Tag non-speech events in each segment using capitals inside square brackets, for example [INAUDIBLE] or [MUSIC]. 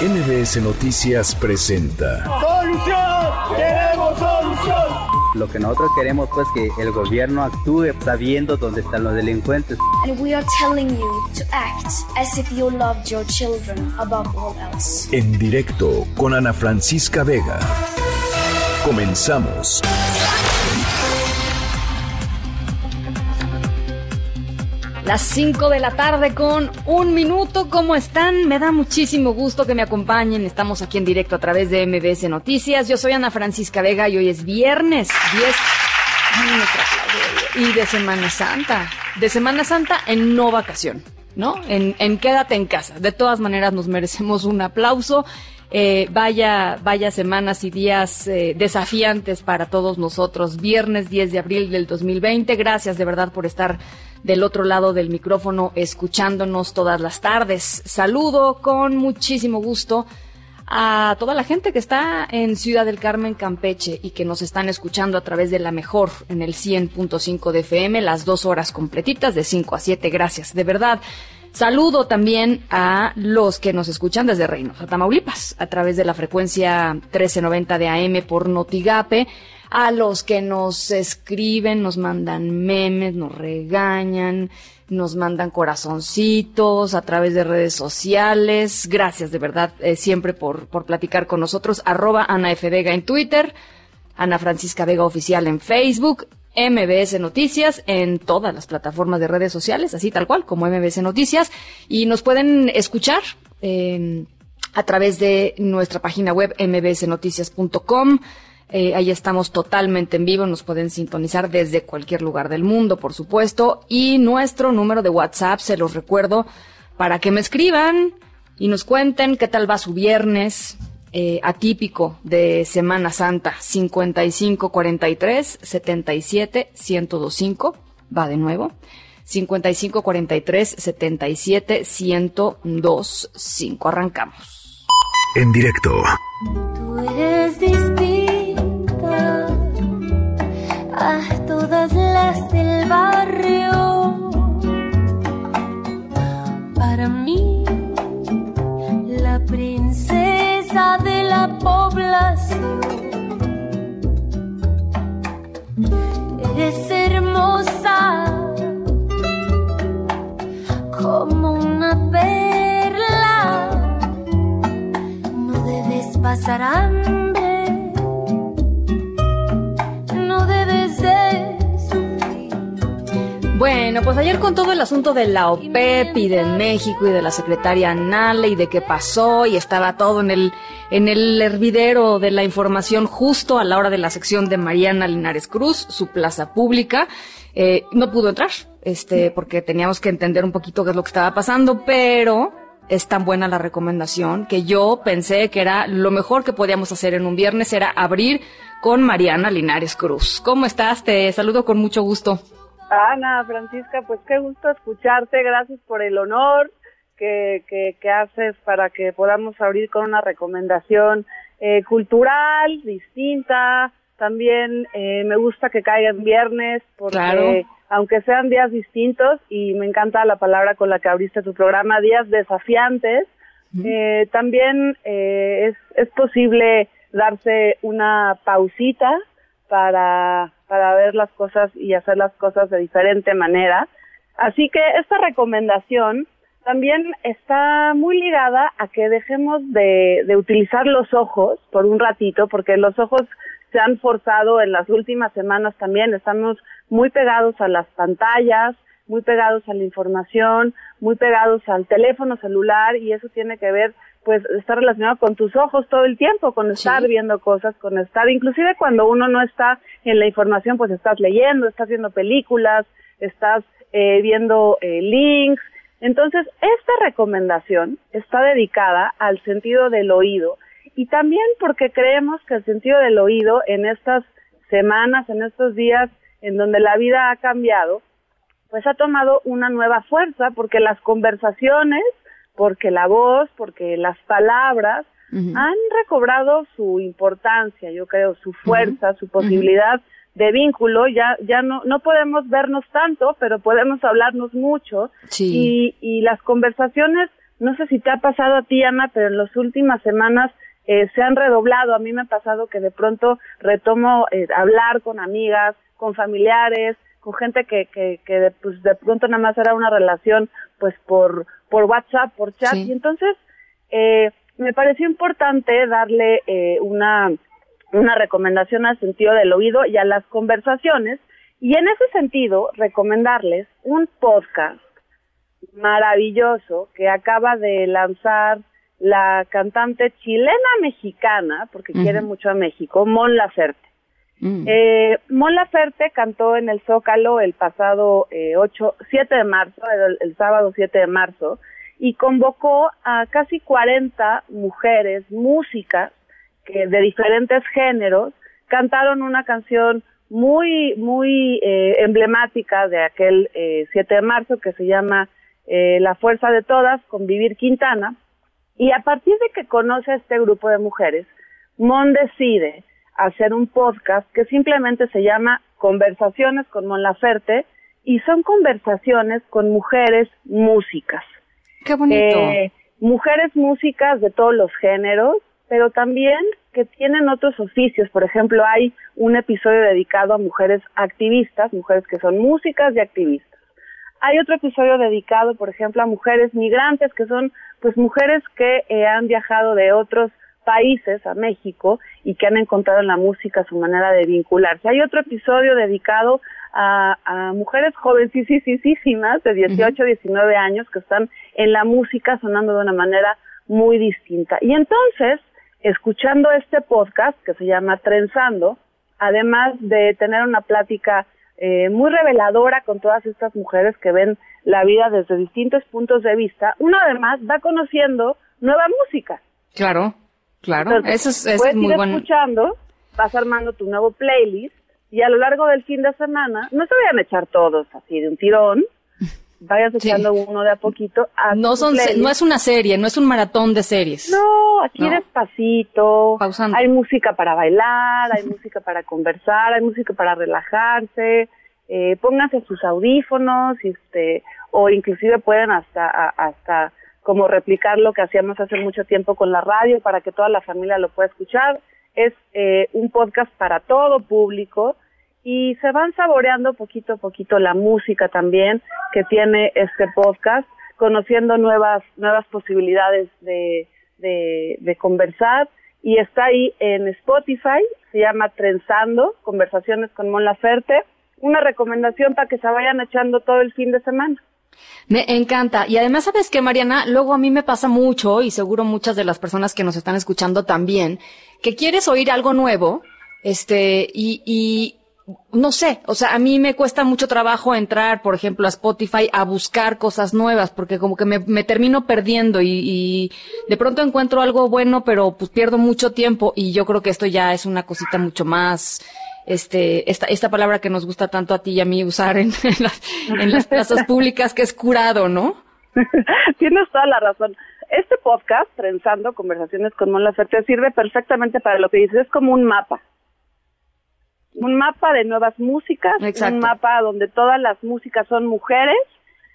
MBS Noticias presenta. ¡Solución! ¡Queremos solución! Lo que nosotros queremos pues que el gobierno actúe sabiendo dónde están los delincuentes. And we are telling you to act as if you loved your children above all else. En directo con Ana Francisca Vega. Comenzamos. Las 5 de la tarde con un minuto. ¿Cómo están? Me da muchísimo gusto que me acompañen. Estamos aquí en directo a través de MBS Noticias. Yo soy Ana Francisca Vega y hoy es viernes 10 y de Semana Santa. De Semana Santa en no vacación, ¿no? En, quédate en casa. De todas maneras nos merecemos un aplauso. Eh, vaya, vaya semanas y días eh, desafiantes para todos nosotros. Viernes 10 de abril del 2020. Gracias de verdad por estar del otro lado del micrófono escuchándonos todas las tardes. Saludo con muchísimo gusto a toda la gente que está en Ciudad del Carmen, Campeche y que nos están escuchando a través de la mejor en el 100.5 de FM, las dos horas completitas de 5 a 7. Gracias, de verdad. Saludo también a los que nos escuchan desde Reynosa, Tamaulipas, a través de la frecuencia 1390 de AM por Notigape, a los que nos escriben, nos mandan memes, nos regañan, nos mandan corazoncitos a través de redes sociales. Gracias de verdad eh, siempre por, por platicar con nosotros. Arroba Ana F. Vega en Twitter, Ana Francisca Vega Oficial en Facebook, MBS Noticias en todas las plataformas de redes sociales, así tal cual como MBS Noticias. Y nos pueden escuchar. Eh, a través de nuestra página web mbsnoticias.com. Eh, ahí estamos totalmente en vivo, nos pueden sintonizar desde cualquier lugar del mundo, por supuesto. Y nuestro número de WhatsApp, se los recuerdo, para que me escriban y nos cuenten qué tal va su viernes eh, atípico de Semana Santa. 5543 77 1025. Va de nuevo. 5543 77 1025. Arrancamos. En directo. Tú eres distinta a todas las del barrio. Para mí, la princesa de la población. Eres hermosa como una perla. No debes pasar hambre. Bueno, pues ayer con todo el asunto de la OPEP y de México y de la secretaria Nale y de qué pasó y estaba todo en el en el hervidero de la información justo a la hora de la sección de Mariana Linares Cruz, su plaza pública. Eh, no pudo entrar, este, porque teníamos que entender un poquito qué es lo que estaba pasando, pero es tan buena la recomendación que yo pensé que era lo mejor que podíamos hacer en un viernes era abrir con Mariana Linares Cruz. ¿Cómo estás? Te saludo con mucho gusto. Ana, Francisca, pues qué gusto escucharte, gracias por el honor que, que, que haces para que podamos abrir con una recomendación eh, cultural, distinta, también eh, me gusta que caiga en viernes porque Claro. aunque sean días distintos y me encanta la palabra con la que abriste tu programa, días desafiantes, eh, también eh, es, es posible darse una pausita para, para ver las cosas y hacer las cosas de diferente manera. Así que esta recomendación también está muy ligada a que dejemos de, de utilizar los ojos por un ratito, porque los ojos se han forzado en las últimas semanas también, estamos muy pegados a las pantallas, muy pegados a la información, muy pegados al teléfono celular y eso tiene que ver pues está relacionado con tus ojos todo el tiempo, con estar Sí. viendo cosas, con estar, inclusive cuando uno no está en la información, pues estás leyendo, estás viendo películas, estás eh, viendo eh, links. Entonces, esta recomendación está dedicada al sentido del oído y también porque creemos que el sentido del oído en estas semanas, en estos días en donde la vida ha cambiado, pues ha tomado una nueva fuerza porque las conversaciones, porque la voz, porque las palabras han recobrado su importancia, yo creo, su fuerza, su posibilidad de vínculo. Ya, ya no, no podemos vernos tanto, pero podemos hablarnos mucho Sí. y, y las conversaciones no sé si te ha pasado a ti, Ana, pero en las últimas semanas eh, se han redoblado. A mí me ha pasado que de pronto retomo eh, hablar con amigas, con familiares, con gente que, que, que de, pues de pronto nada más era una relación pues por, por WhatsApp, por chat. Y entonces eh, me pareció importante darle eh, una, una recomendación al sentido del oído y a las conversaciones. Y en ese sentido, recomendarles un podcast maravilloso que acaba de lanzar la cantante chilena mexicana, porque quiere mucho a México, Mon Laferte. Mm. Eh, Mon Laferte cantó en el Zócalo el pasado eh, 8, 7 de marzo, el, el, sábado 7 de marzo, y convocó a casi 40 mujeres, músicas, que de diferentes géneros, cantaron una canción muy, muy eh, emblemática de aquel eh, 7 de marzo que se llama eh, La Fuerza de Todas, con Vivir Quintana, y a partir de que conoce a este grupo de mujeres, Mon decide hacer un podcast que simplemente se llama Conversaciones con Mon Laferte y son conversaciones con mujeres músicas. Qué bonito. Eh, mujeres músicas de todos los géneros, pero también que tienen otros oficios. Por ejemplo, hay un episodio dedicado a mujeres activistas, mujeres que son músicas y activistas. Hay otro episodio dedicado, por ejemplo, a mujeres migrantes, que son pues mujeres que eh, han viajado de otros países a México y que han encontrado en la música su manera de vincularse. Hay otro episodio dedicado a, a mujeres jovencísimas de 18, 19 años que están en la música sonando de una manera muy distinta. Y entonces, escuchando este podcast que se llama Trenzando, además de tener una plática eh, muy reveladora con todas estas mujeres que ven la vida desde distintos puntos de vista, uno además va conociendo nueva música. Claro, claro, eso es, eso puedes es muy ir bueno. escuchando, vas armando tu nuevo playlist y a lo largo del fin de semana, no se vayan a echar todos así de un tirón, vayas echando sí. uno de a poquito. A no, son, no es una serie, no es un maratón de series. No, aquí no. despacito. Pausando. Hay música para bailar, hay música para conversar, hay música para relajarse. Eh, pónganse sus audífonos, este, o inclusive pueden hasta, hasta como replicar lo que hacíamos hace mucho tiempo con la radio para que toda la familia lo pueda escuchar. Es eh, un podcast para todo público y se van saboreando poquito a poquito la música también que tiene este podcast, conociendo nuevas nuevas posibilidades de, de, conversar y está ahí en Spotify, se llama Trenzando, Conversaciones con Mon Laferte, una recomendación para que se vayan echando todo el fin de semana. Me encanta. Y además, ¿sabes qué, Mariana? Luego a mí me pasa mucho, y seguro muchas de las personas que nos están escuchando también, que quieres oír algo nuevo, este, y, y no sé, o sea, a mí me cuesta mucho trabajo entrar, por ejemplo, a Spotify a buscar cosas nuevas, porque como que me, me termino perdiendo y, y, de pronto encuentro algo bueno, pero pues pierdo mucho tiempo y yo creo que esto ya es una cosita mucho más, este, esta, esta palabra que nos gusta tanto a ti y a mí usar en, en, las, en las plazas públicas, que es curado, ¿no? [LAUGHS] Tienes toda la razón. Este podcast, Trenzando Conversaciones con Mon Laferte, sirve perfectamente para lo que dices, es como un mapa un mapa de nuevas músicas, Exacto. un mapa donde todas las músicas son mujeres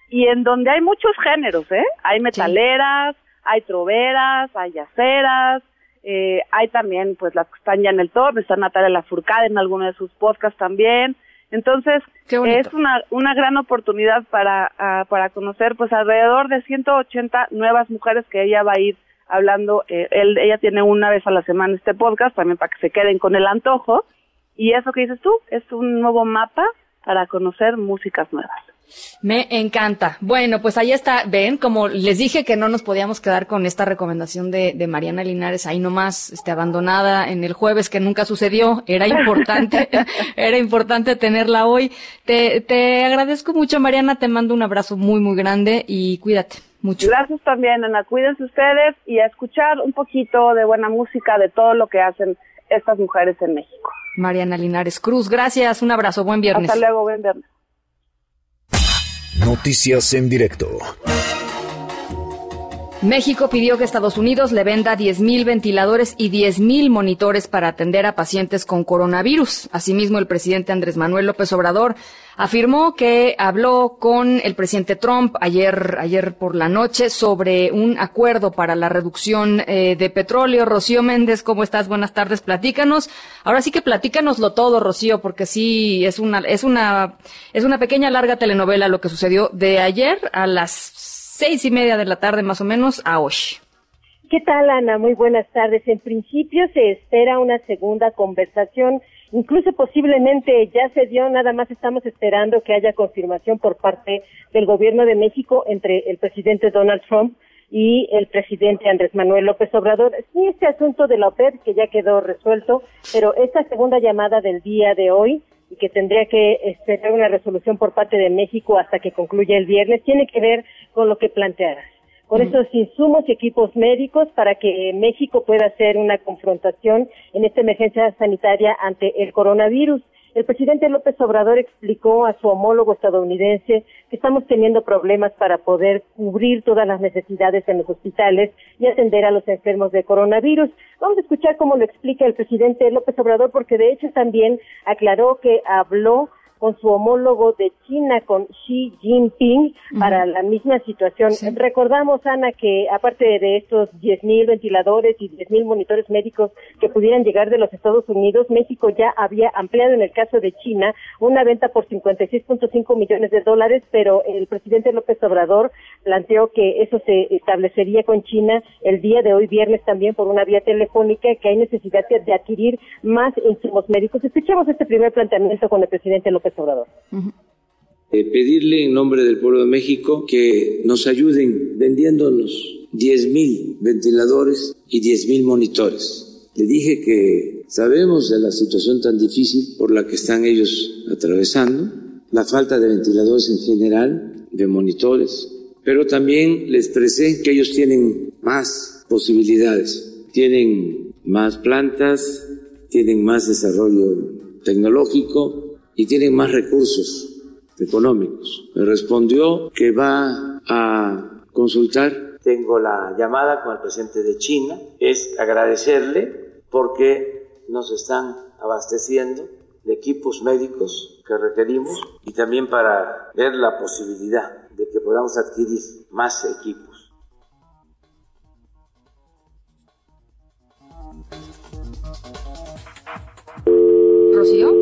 y en donde hay muchos géneros, ¿eh? Hay metaleras, sí. hay troveras, hay yaceras, eh, hay también pues las que están ya en el top, está Natalia Lafourcade en alguno de sus podcasts también. Entonces, es una, una gran oportunidad para, uh, para conocer pues alrededor de 180 nuevas mujeres que ella va a ir hablando. Eh, él, ella tiene una vez a la semana este podcast también para que se queden con el antojo. Y eso que dices tú es un nuevo mapa para conocer músicas nuevas. Me encanta. Bueno, pues ahí está. Ven, como les dije que no nos podíamos quedar con esta recomendación de, de Mariana Linares ahí nomás, este, abandonada en el jueves que nunca sucedió. Era importante, [LAUGHS] era importante tenerla hoy. Te, te agradezco mucho, Mariana. Te mando un abrazo muy, muy grande y cuídate mucho. Gracias también, Ana. Cuídense ustedes y a escuchar un poquito de buena música de todo lo que hacen estas mujeres en México. Mariana Linares Cruz, gracias, un abrazo, buen viernes. Hasta luego, buen viernes. Noticias en directo. México pidió que Estados Unidos le venda 10.000 ventiladores y 10.000 monitores para atender a pacientes con coronavirus. Asimismo, el presidente Andrés Manuel López Obrador afirmó que habló con el presidente Trump ayer, ayer por la noche sobre un acuerdo para la reducción eh, de petróleo. Rocío Méndez, ¿cómo estás? Buenas tardes, platícanos. Ahora sí que platícanoslo todo, Rocío, porque sí es una, es una, es una pequeña larga telenovela lo que sucedió de ayer a las seis y media de la tarde más o menos a hoy. ¿Qué tal, Ana? Muy buenas tardes. En principio se espera una segunda conversación, incluso posiblemente ya se dio, nada más estamos esperando que haya confirmación por parte del gobierno de México entre el presidente Donald Trump y el presidente Andrés Manuel López Obrador. Sí, este asunto de la OPEP que ya quedó resuelto, pero esta segunda llamada del día de hoy y que tendría que esperar una resolución por parte de México hasta que concluya el viernes, tiene que ver con lo que plantearás, con esos insumos y equipos médicos para que México pueda hacer una confrontación en esta emergencia sanitaria ante el coronavirus. El presidente López Obrador explicó a su homólogo estadounidense que estamos teniendo problemas para poder cubrir todas las necesidades en los hospitales y atender a los enfermos de coronavirus. Vamos a escuchar cómo lo explica el presidente López Obrador porque de hecho también aclaró que habló con su homólogo de China, con Xi Jinping, para la misma situación. Recordamos, Ana, que aparte de estos 10.000 ventiladores y 10.000 monitores médicos que pudieran llegar de los Estados Unidos, México ya había ampliado en el caso de China una venta por 56.5 millones de dólares, pero el presidente López Obrador planteó que eso se establecería con China el día de hoy, viernes también, por una vía telefónica, que hay necesidad de adquirir más insumos médicos. Escuchemos este primer planteamiento con el presidente López Obrador. Eh, pedirle en nombre del pueblo de México que nos ayuden vendiéndonos 10 mil ventiladores y 10 mil monitores. Le dije que sabemos de la situación tan difícil por la que están ellos atravesando, la falta de ventiladores en general, de monitores, pero también les expresé que ellos tienen más posibilidades, tienen más plantas, tienen más desarrollo tecnológico, y tienen más recursos económicos. Me respondió que va a consultar. Tengo la llamada con el presidente de China. Es agradecerle porque nos están abasteciendo de equipos médicos que requerimos y también para ver la posibilidad de que podamos adquirir más equipos. Rocío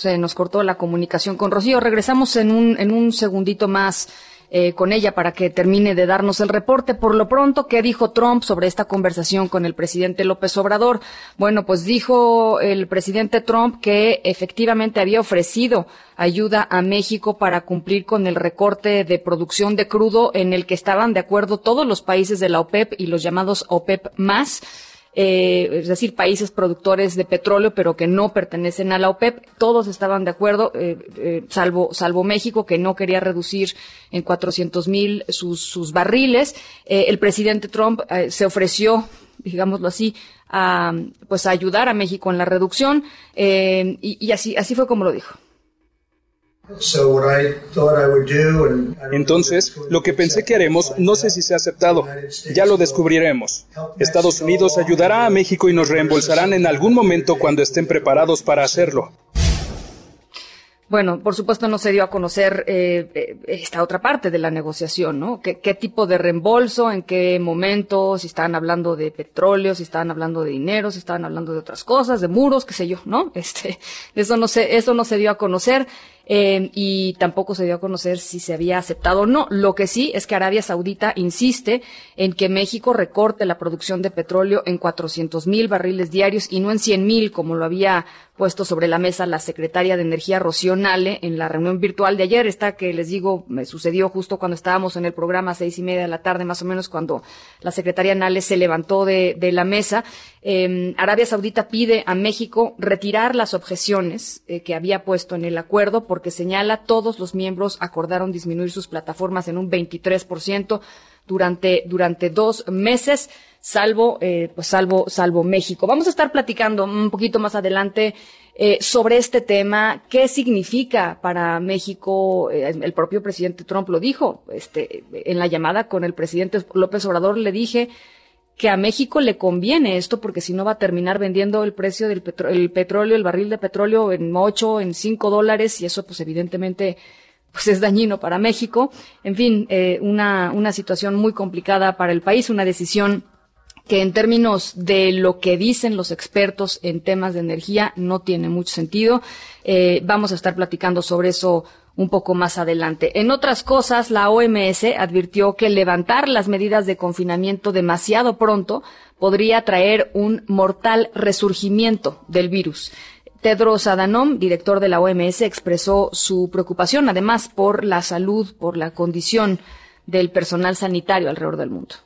se nos cortó la comunicación con Rocío. Regresamos en un, en un segundito más eh, con ella para que termine de darnos el reporte. Por lo pronto, ¿qué dijo Trump sobre esta conversación con el presidente López Obrador? Bueno, pues dijo el presidente Trump que efectivamente había ofrecido ayuda a México para cumplir con el recorte de producción de crudo en el que estaban de acuerdo todos los países de la OPEP y los llamados OPEP más eh, es decir, países productores de petróleo, pero que no pertenecen a la OPEP. Todos estaban de acuerdo, eh, eh, salvo, salvo México, que no quería reducir en 400 mil sus, sus barriles. el presidente Trump se ofreció, digámoslo así, a, pues ayudar a México en la reducción, y, y así, así fue como lo dijo. Entonces, lo que pensé que haremos, no sé si se ha aceptado. Ya lo descubriremos. Estados Unidos ayudará a México y nos reembolsarán en algún momento cuando estén preparados para hacerlo. Bueno, por supuesto no se dio a conocer eh, eh, esta otra parte de la negociación, ¿no? ¿Qué, ¿Qué, tipo de reembolso, en qué momento, si estaban hablando de petróleo, si estaban hablando de dinero, si estaban hablando de otras cosas, de muros, qué sé yo, ¿no? [LAUGHS] Este, eso no se, eso no se dio a conocer. Eh, y tampoco se dio a conocer si se había aceptado o no. Lo que sí es que Arabia Saudita insiste en que México recorte la producción de petróleo en 400 mil barriles diarios y no en 100 mil, como lo había puesto sobre la mesa la secretaria de Energía Rocío Nale en la reunión virtual de ayer. Esta que les digo me sucedió justo cuando estábamos en el programa a seis y media de la tarde, más o menos cuando la secretaria Nale se levantó de, la mesa. Eh, Arabia Saudita pide a México retirar las objeciones eh, que había puesto en el acuerdo porque señala todos los miembros acordaron disminuir sus plataformas en un 23% durante, durante dos meses salvo, eh, pues salvo, salvo México. Vamos a estar platicando un poquito más adelante eh, sobre este tema, qué significa para México. Eh, el propio presidente Trump lo dijo, este, en la llamada con el presidente López Obrador le dije que a México le conviene esto porque si no va a terminar vendiendo el precio del el petróleo, el barril de petróleo en 8, en 5 dólares y eso pues evidentemente pues es dañino para México. En fin, eh, una, una situación muy complicada para el país, una decisión que en términos de lo que dicen los expertos en temas de energía no tiene mucho sentido. Eh, vamos a estar platicando sobre eso un poco más adelante. En otras cosas, la OMS advirtió que levantar las medidas de confinamiento demasiado pronto podría traer un mortal resurgimiento del virus. Tedros Adhanom, director de la OMS, expresó su preocupación además por la salud, por la condición del personal sanitario alrededor del mundo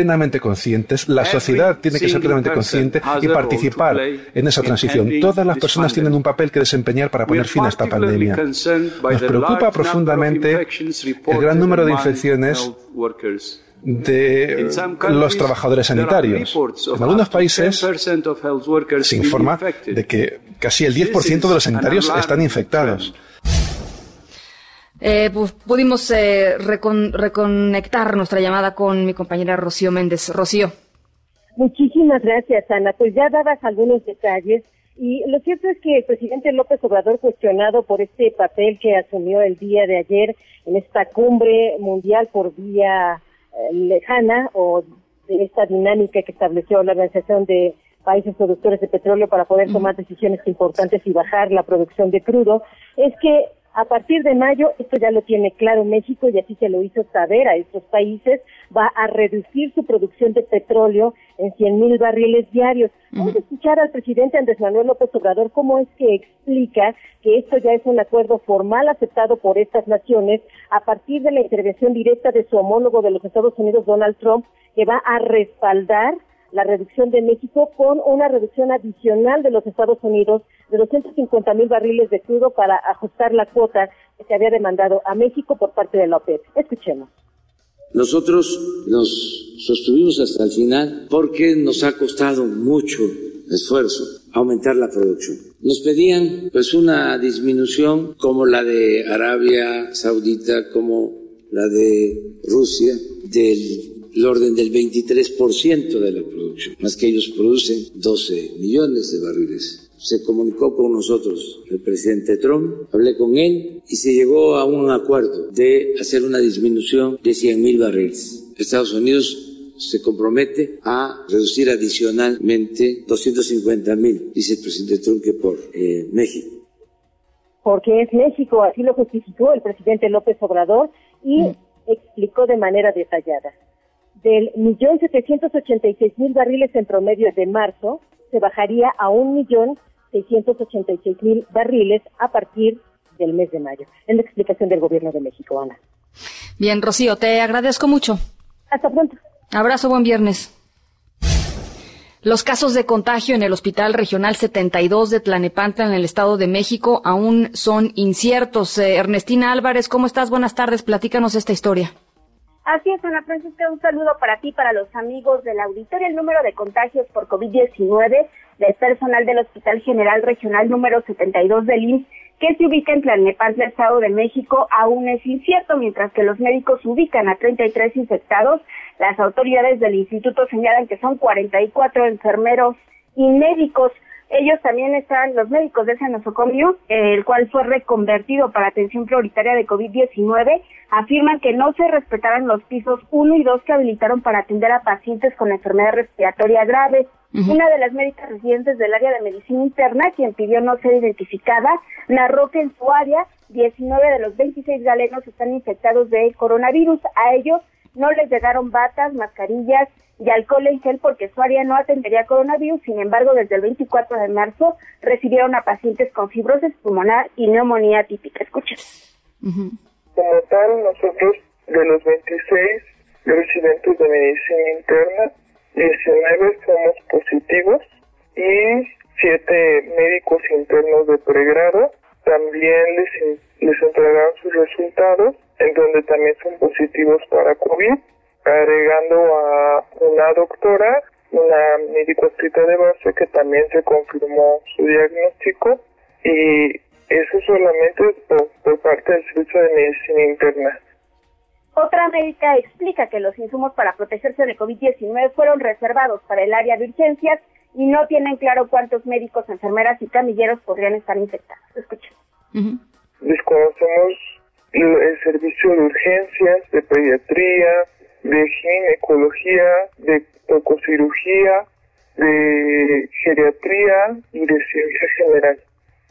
plenamente conscientes, la sociedad tiene que ser plenamente consciente y participar en esa transición. Todas las personas tienen un papel que desempeñar para poner fin a esta pandemia. Nos preocupa profundamente el gran número de infecciones de los trabajadores sanitarios. En algunos países se informa de que casi el 10% de los sanitarios están infectados. Eh, pues, pudimos eh, reconectar nuestra llamada con mi compañera Rocío Méndez. Rocío. Muchísimas gracias, Ana. Pues ya dabas algunos detalles y lo cierto es que el presidente López Obrador, cuestionado por este papel que asumió el día de ayer en esta cumbre mundial por vía eh, lejana o de esta dinámica que estableció la Organización de Países Productores de Petróleo para poder tomar decisiones importantes y bajar la producción de crudo, es que a partir de mayo, esto ya lo tiene claro México y así se lo hizo saber a estos países, va a reducir su producción de petróleo en 100 mil barriles diarios. Vamos a escuchar al presidente Andrés Manuel López Obrador cómo es que explica que esto ya es un acuerdo formal aceptado por estas naciones a partir de la intervención directa de su homólogo de los Estados Unidos, Donald Trump, que va a respaldar la reducción de México con una reducción adicional de los Estados Unidos de 250 mil barriles de crudo para ajustar la cuota que se había demandado a México por parte de la OPEP. Escuchemos. Nosotros nos sostuvimos hasta el final porque nos ha costado mucho esfuerzo aumentar la producción. Nos pedían pues una disminución como la de Arabia Saudita, como la de Rusia, del el orden del 23% de la producción, más que ellos producen 12 millones de barriles. Se comunicó con nosotros el presidente Trump, hablé con él y se llegó a un acuerdo de hacer una disminución de 100 mil barriles. Estados Unidos se compromete a reducir adicionalmente 250 mil, dice el presidente Trump, que por eh, México. Porque es México, así lo justificó el presidente López Obrador y mm. explicó de manera detallada del millón setecientos ochenta y seis mil barriles en promedio de marzo se bajaría a un millón seiscientos ochenta y seis mil barriles a partir del mes de mayo. Es la explicación del gobierno de México, Ana. Bien, Rocío, te agradezco mucho. Hasta pronto. Abrazo, buen viernes. Los casos de contagio en el Hospital Regional 72 de Tlanepantla en el Estado de México aún son inciertos. Eh, Ernestina Álvarez, ¿cómo estás? Buenas tardes. Platícanos esta historia. Así es, Ana Francisca, un saludo para ti, para los amigos del auditorio. El número de contagios por COVID-19 del personal del Hospital General Regional número 72 del IMSS, que se ubica en Tlalnepantla, Estado de México, aún es incierto, mientras que los médicos ubican a 33 infectados. Las autoridades del instituto señalan que son 44 enfermeros y médicos. Ellos también están los médicos de ese nosocomio, el cual fue reconvertido para atención prioritaria de COVID-19, afirman que no se respetaron los pisos 1 y 2 que habilitaron para atender a pacientes con enfermedad respiratoria grave. Una de las médicas residentes del área de medicina interna, quien pidió no ser identificada, narró que en su área 19 de los 26 galenos están infectados de coronavirus. A ellos no les llegaron batas, mascarillas y alcohol en gel porque su área no atendería coronavirus. Sin embargo, desde el 24 de marzo recibieron a pacientes con fibrosis pulmonar y neumonía típica. Escuchen. Como tal, nosotros de los 26 residentes de medicina interna, 19 somos positivos y 7 médicos internos de pregrado. También les, les entregaron sus resultados, en donde también son positivos para COVID agregando a una doctora una médico adscrita de base que también se confirmó su diagnóstico y eso solamente por, por parte del Servicio de Medicina Interna. Otra médica explica que los insumos para protegerse de COVID-19 fueron reservados para el área de urgencias y no tienen claro cuántos médicos, enfermeras y camilleros podrían estar infectados. Escuchen. Desconocemos el servicio de urgencias, de pediatría, de ginecología, de tococirugía, de geriatría y de cirugía general,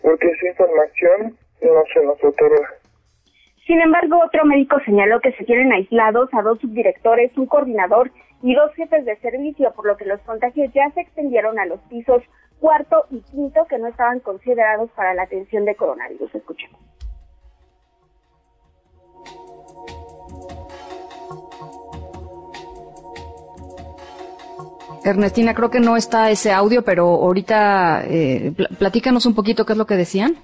porque esa información no se nos otorga. Sin embargo, otro médico señaló que se tienen aislados a dos subdirectores, un coordinador y dos jefes de servicio, por lo que los contagios ya se extendieron a los pisos cuarto y quinto que no estaban considerados para la atención de coronavirus. Escuchemos. Ernestina, creo que no está ese audio, pero ahorita eh, platícanos un poquito qué es lo que decían.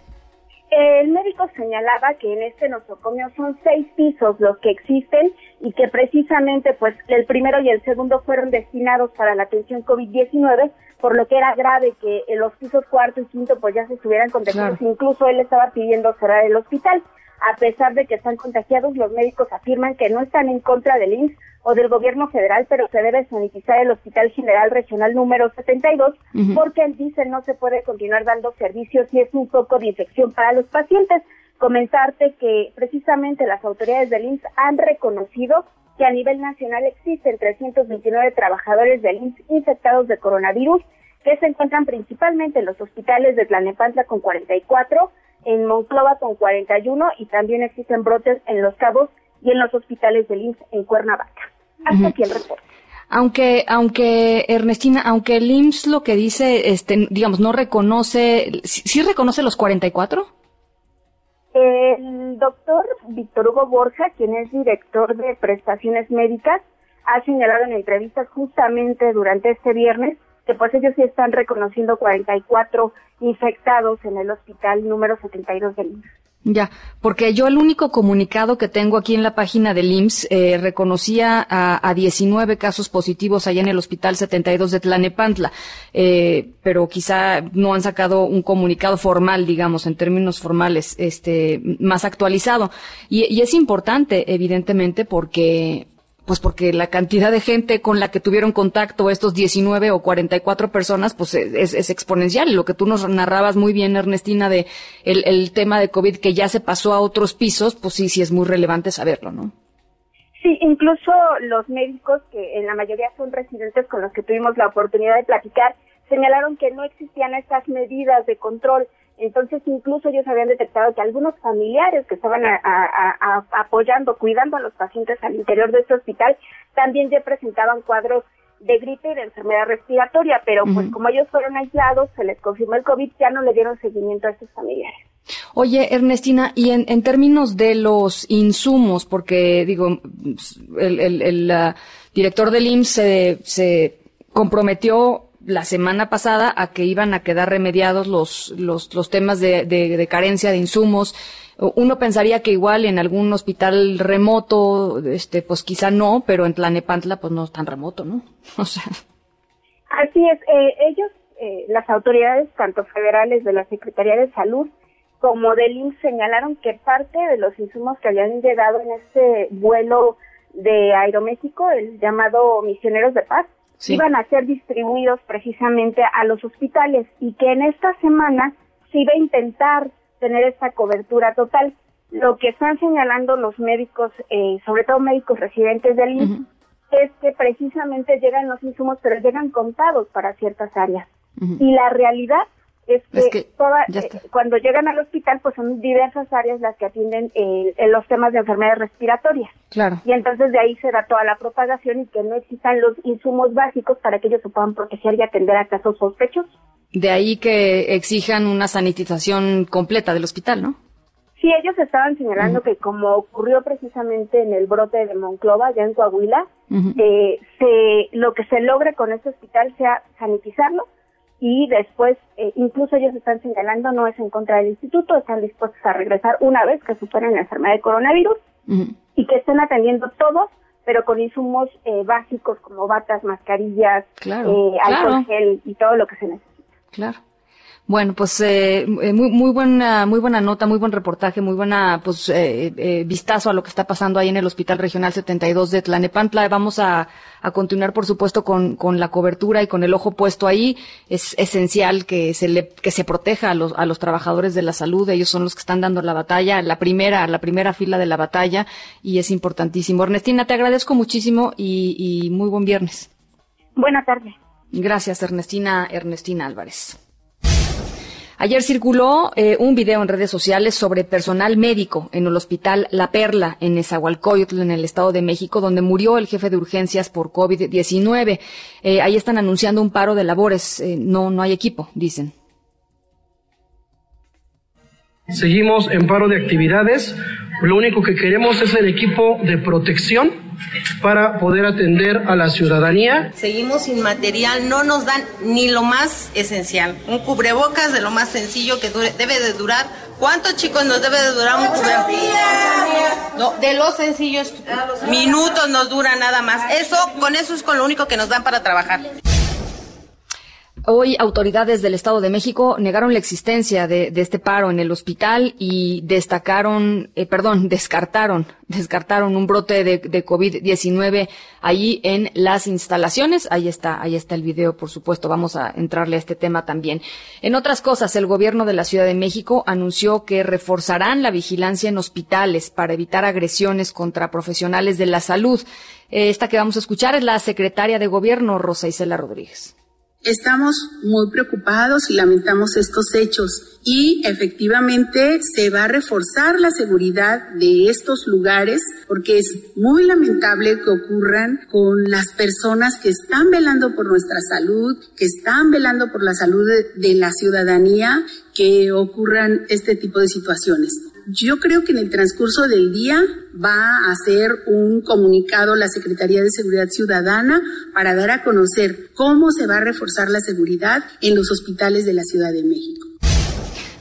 El médico señalaba que en este nosocomio son seis pisos los que existen y que precisamente pues el primero y el segundo fueron destinados para la atención COVID-19, por lo que era grave que los pisos cuarto y quinto pues ya se estuvieran contagiados. Incluso él estaba pidiendo cerrar el hospital. A pesar de que están contagiados, los médicos afirman que no están en contra del INS o del gobierno federal, pero se debe sanitizar el Hospital General Regional número 72 porque él dice no se puede continuar dando servicios y es un foco de infección para los pacientes. Comentarte que precisamente las autoridades del INS han reconocido que a nivel nacional existen 329 trabajadores del INS infectados de coronavirus que se encuentran principalmente en los hospitales de Tlanepantla con 44, en Monclova con 41 y también existen brotes en Los Cabos y en los hospitales del INS en Cuernavaca. Hasta aquí el reporte. Aunque, aunque Ernestina, aunque el IMSS lo que dice, este, digamos, no reconoce, ¿sí, reconoce los 44? El doctor Víctor Hugo Borja, quien es director de prestaciones médicas, ha señalado en entrevistas justamente durante este viernes que pues ellos sí están reconociendo 44 infectados en el hospital número 72 del IMSS. Ya, porque yo el único comunicado que tengo aquí en la página del IMSS eh, reconocía a, a, 19 casos positivos allá en el Hospital 72 de Tlanepantla, eh, pero quizá no han sacado un comunicado formal, digamos, en términos formales, este, más actualizado. Y, y es importante, evidentemente, porque pues porque la cantidad de gente con la que tuvieron contacto estos 19 o 44 personas, pues es, es exponencial. Lo que tú nos narrabas muy bien, Ernestina, de el, el, tema de COVID que ya se pasó a otros pisos, pues sí, sí es muy relevante saberlo, ¿no? Sí, incluso los médicos, que en la mayoría son residentes con los que tuvimos la oportunidad de platicar, señalaron que no existían estas medidas de control entonces, incluso ellos habían detectado que algunos familiares que estaban apoyando, cuidando a los pacientes al interior de este hospital, también ya presentaban cuadros de gripe y de enfermedad respiratoria, pero pues como ellos fueron aislados, se les confirmó el COVID, ya no le dieron seguimiento a estos familiares. Oye, Ernestina, y en, en términos de los insumos, porque digo, el, el, el director del IMSS se, se comprometió la semana pasada a que iban a quedar remediados los, los, los temas de, de, carencia de insumos. Uno pensaría que igual en algún hospital remoto, este, pues quizá no, pero en Tlanepantla pues no es tan remoto, ¿no? [LAUGHS] O sea. Así es, eh, ellos, eh, las autoridades, tanto federales de la Secretaría de Salud como del IMSS, señalaron que parte de los insumos que habían llegado en este vuelo de Aeroméxico, el llamado Misioneros de Paz, iban a ser distribuidos precisamente a los hospitales y que en esta semana se iba a intentar tener esta cobertura total. Lo que están señalando los médicos, eh, sobre todo médicos residentes del IMSS, es que precisamente llegan los insumos, pero llegan contados para ciertas áreas. Y la realidad es que, eh, cuando llegan al hospital, pues son diversas áreas las que atienden eh, los temas de enfermedades respiratorias. Claro. Y entonces de ahí se da toda la propagación y que no existan los insumos básicos para que ellos se puedan proteger y atender a casos sospechosos. De ahí que exijan una sanitización completa del hospital, ¿no? Sí, ellos estaban señalando que como ocurrió precisamente en el brote de Monclova, ya en Coahuila, eh, se, lo que se logre con este hospital sea sanitizarlo y después eh, incluso ellos están señalando no es en contra del instituto, están dispuestos a regresar una vez que superen la enfermedad de coronavirus y que estén atendiendo todos pero con insumos eh, básicos como batas, mascarillas, claro, eh, alcohol gel y todo lo que se necesita. Claro. Bueno, pues eh, eh, muy, muy buena, muy buena nota, muy buen reportaje, muy buena, pues eh, eh, vistazo a lo que está pasando ahí en el Hospital Regional 72 de Tlanepantla. Vamos a, a continuar, por supuesto, con, con la cobertura y con el ojo puesto ahí. Es esencial que se le, que se proteja a los, a los trabajadores de la salud. Ellos son los que están dando la batalla, la primera, la primera fila de la batalla y es importantísimo. Ernestina, te agradezco muchísimo y, y muy buen viernes. Buena tarde. Gracias, Ernestina, Ernestina Álvarez. Ayer circuló eh, un video en redes sociales sobre personal médico en el hospital La Perla en Nezahualcóyotl, en el Estado de México, donde murió el jefe de urgencias por COVID-19. Eh, ahí están anunciando un paro de labores. Eh, no, no hay equipo, dicen. Seguimos en paro de actividades. Lo único que queremos es el equipo de protección para poder atender a la ciudadanía. Seguimos sin material, no nos dan ni lo más esencial. Un cubrebocas de lo más sencillo que dure, debe de durar. ¿Cuántos chicos nos debe de durar un cubrebocas? No, de lo sencillo, minutos nos dura nada más. Eso, con eso es con lo único que nos dan para trabajar. Hoy autoridades del Estado de México negaron la existencia de, de este paro en el hospital y destacaron, eh, perdón, [LAUGHS] descartaron, descartaron un brote de, de COVID-19 allí en las instalaciones. Ahí está, ahí está el video, por supuesto. Vamos a entrarle a este tema también. En otras cosas, el gobierno de la Ciudad de México anunció que reforzarán la vigilancia en hospitales para evitar agresiones contra profesionales de la salud. Eh, esta que vamos a escuchar es la secretaria de Gobierno, Rosa Isela Rodríguez. Estamos muy preocupados y lamentamos estos hechos y efectivamente se va a reforzar la seguridad de estos lugares porque es muy lamentable que ocurran con las personas que están velando por nuestra salud, que están velando por la salud de, la ciudadanía, que ocurran este tipo de situaciones. Yo creo que en el transcurso del día va a hacer un comunicado la Secretaría de Seguridad Ciudadana para dar a conocer cómo se va a reforzar la seguridad en los hospitales de la Ciudad de México.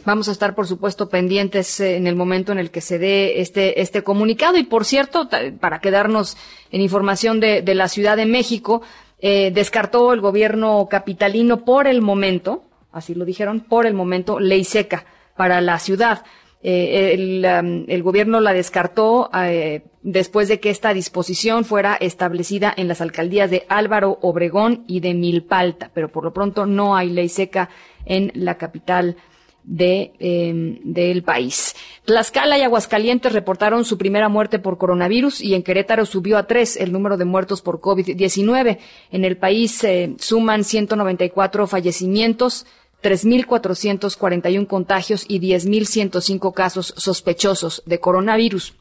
Vamos a estar, por supuesto, pendientes eh, en el momento en el que se dé este, este comunicado. Y, por cierto, para quedarnos en información de, la Ciudad de México, eh, descartó el gobierno capitalino por el momento, así lo dijeron, por el momento, ley seca para la ciudad. Eh, el, um, el, gobierno la descartó eh, después de que esta disposición fuera establecida en las alcaldías de Álvaro Obregón y de Milpalta, pero por lo pronto no hay ley seca en la capital de, eh, del país. Tlaxcala y Aguascalientes reportaron su primera muerte por coronavirus y en Querétaro subió a tres el número de muertos por COVID-19. En el país eh, suman 194 fallecimientos, 3.441 contagios y 10.105 casos sospechosos de coronavirus.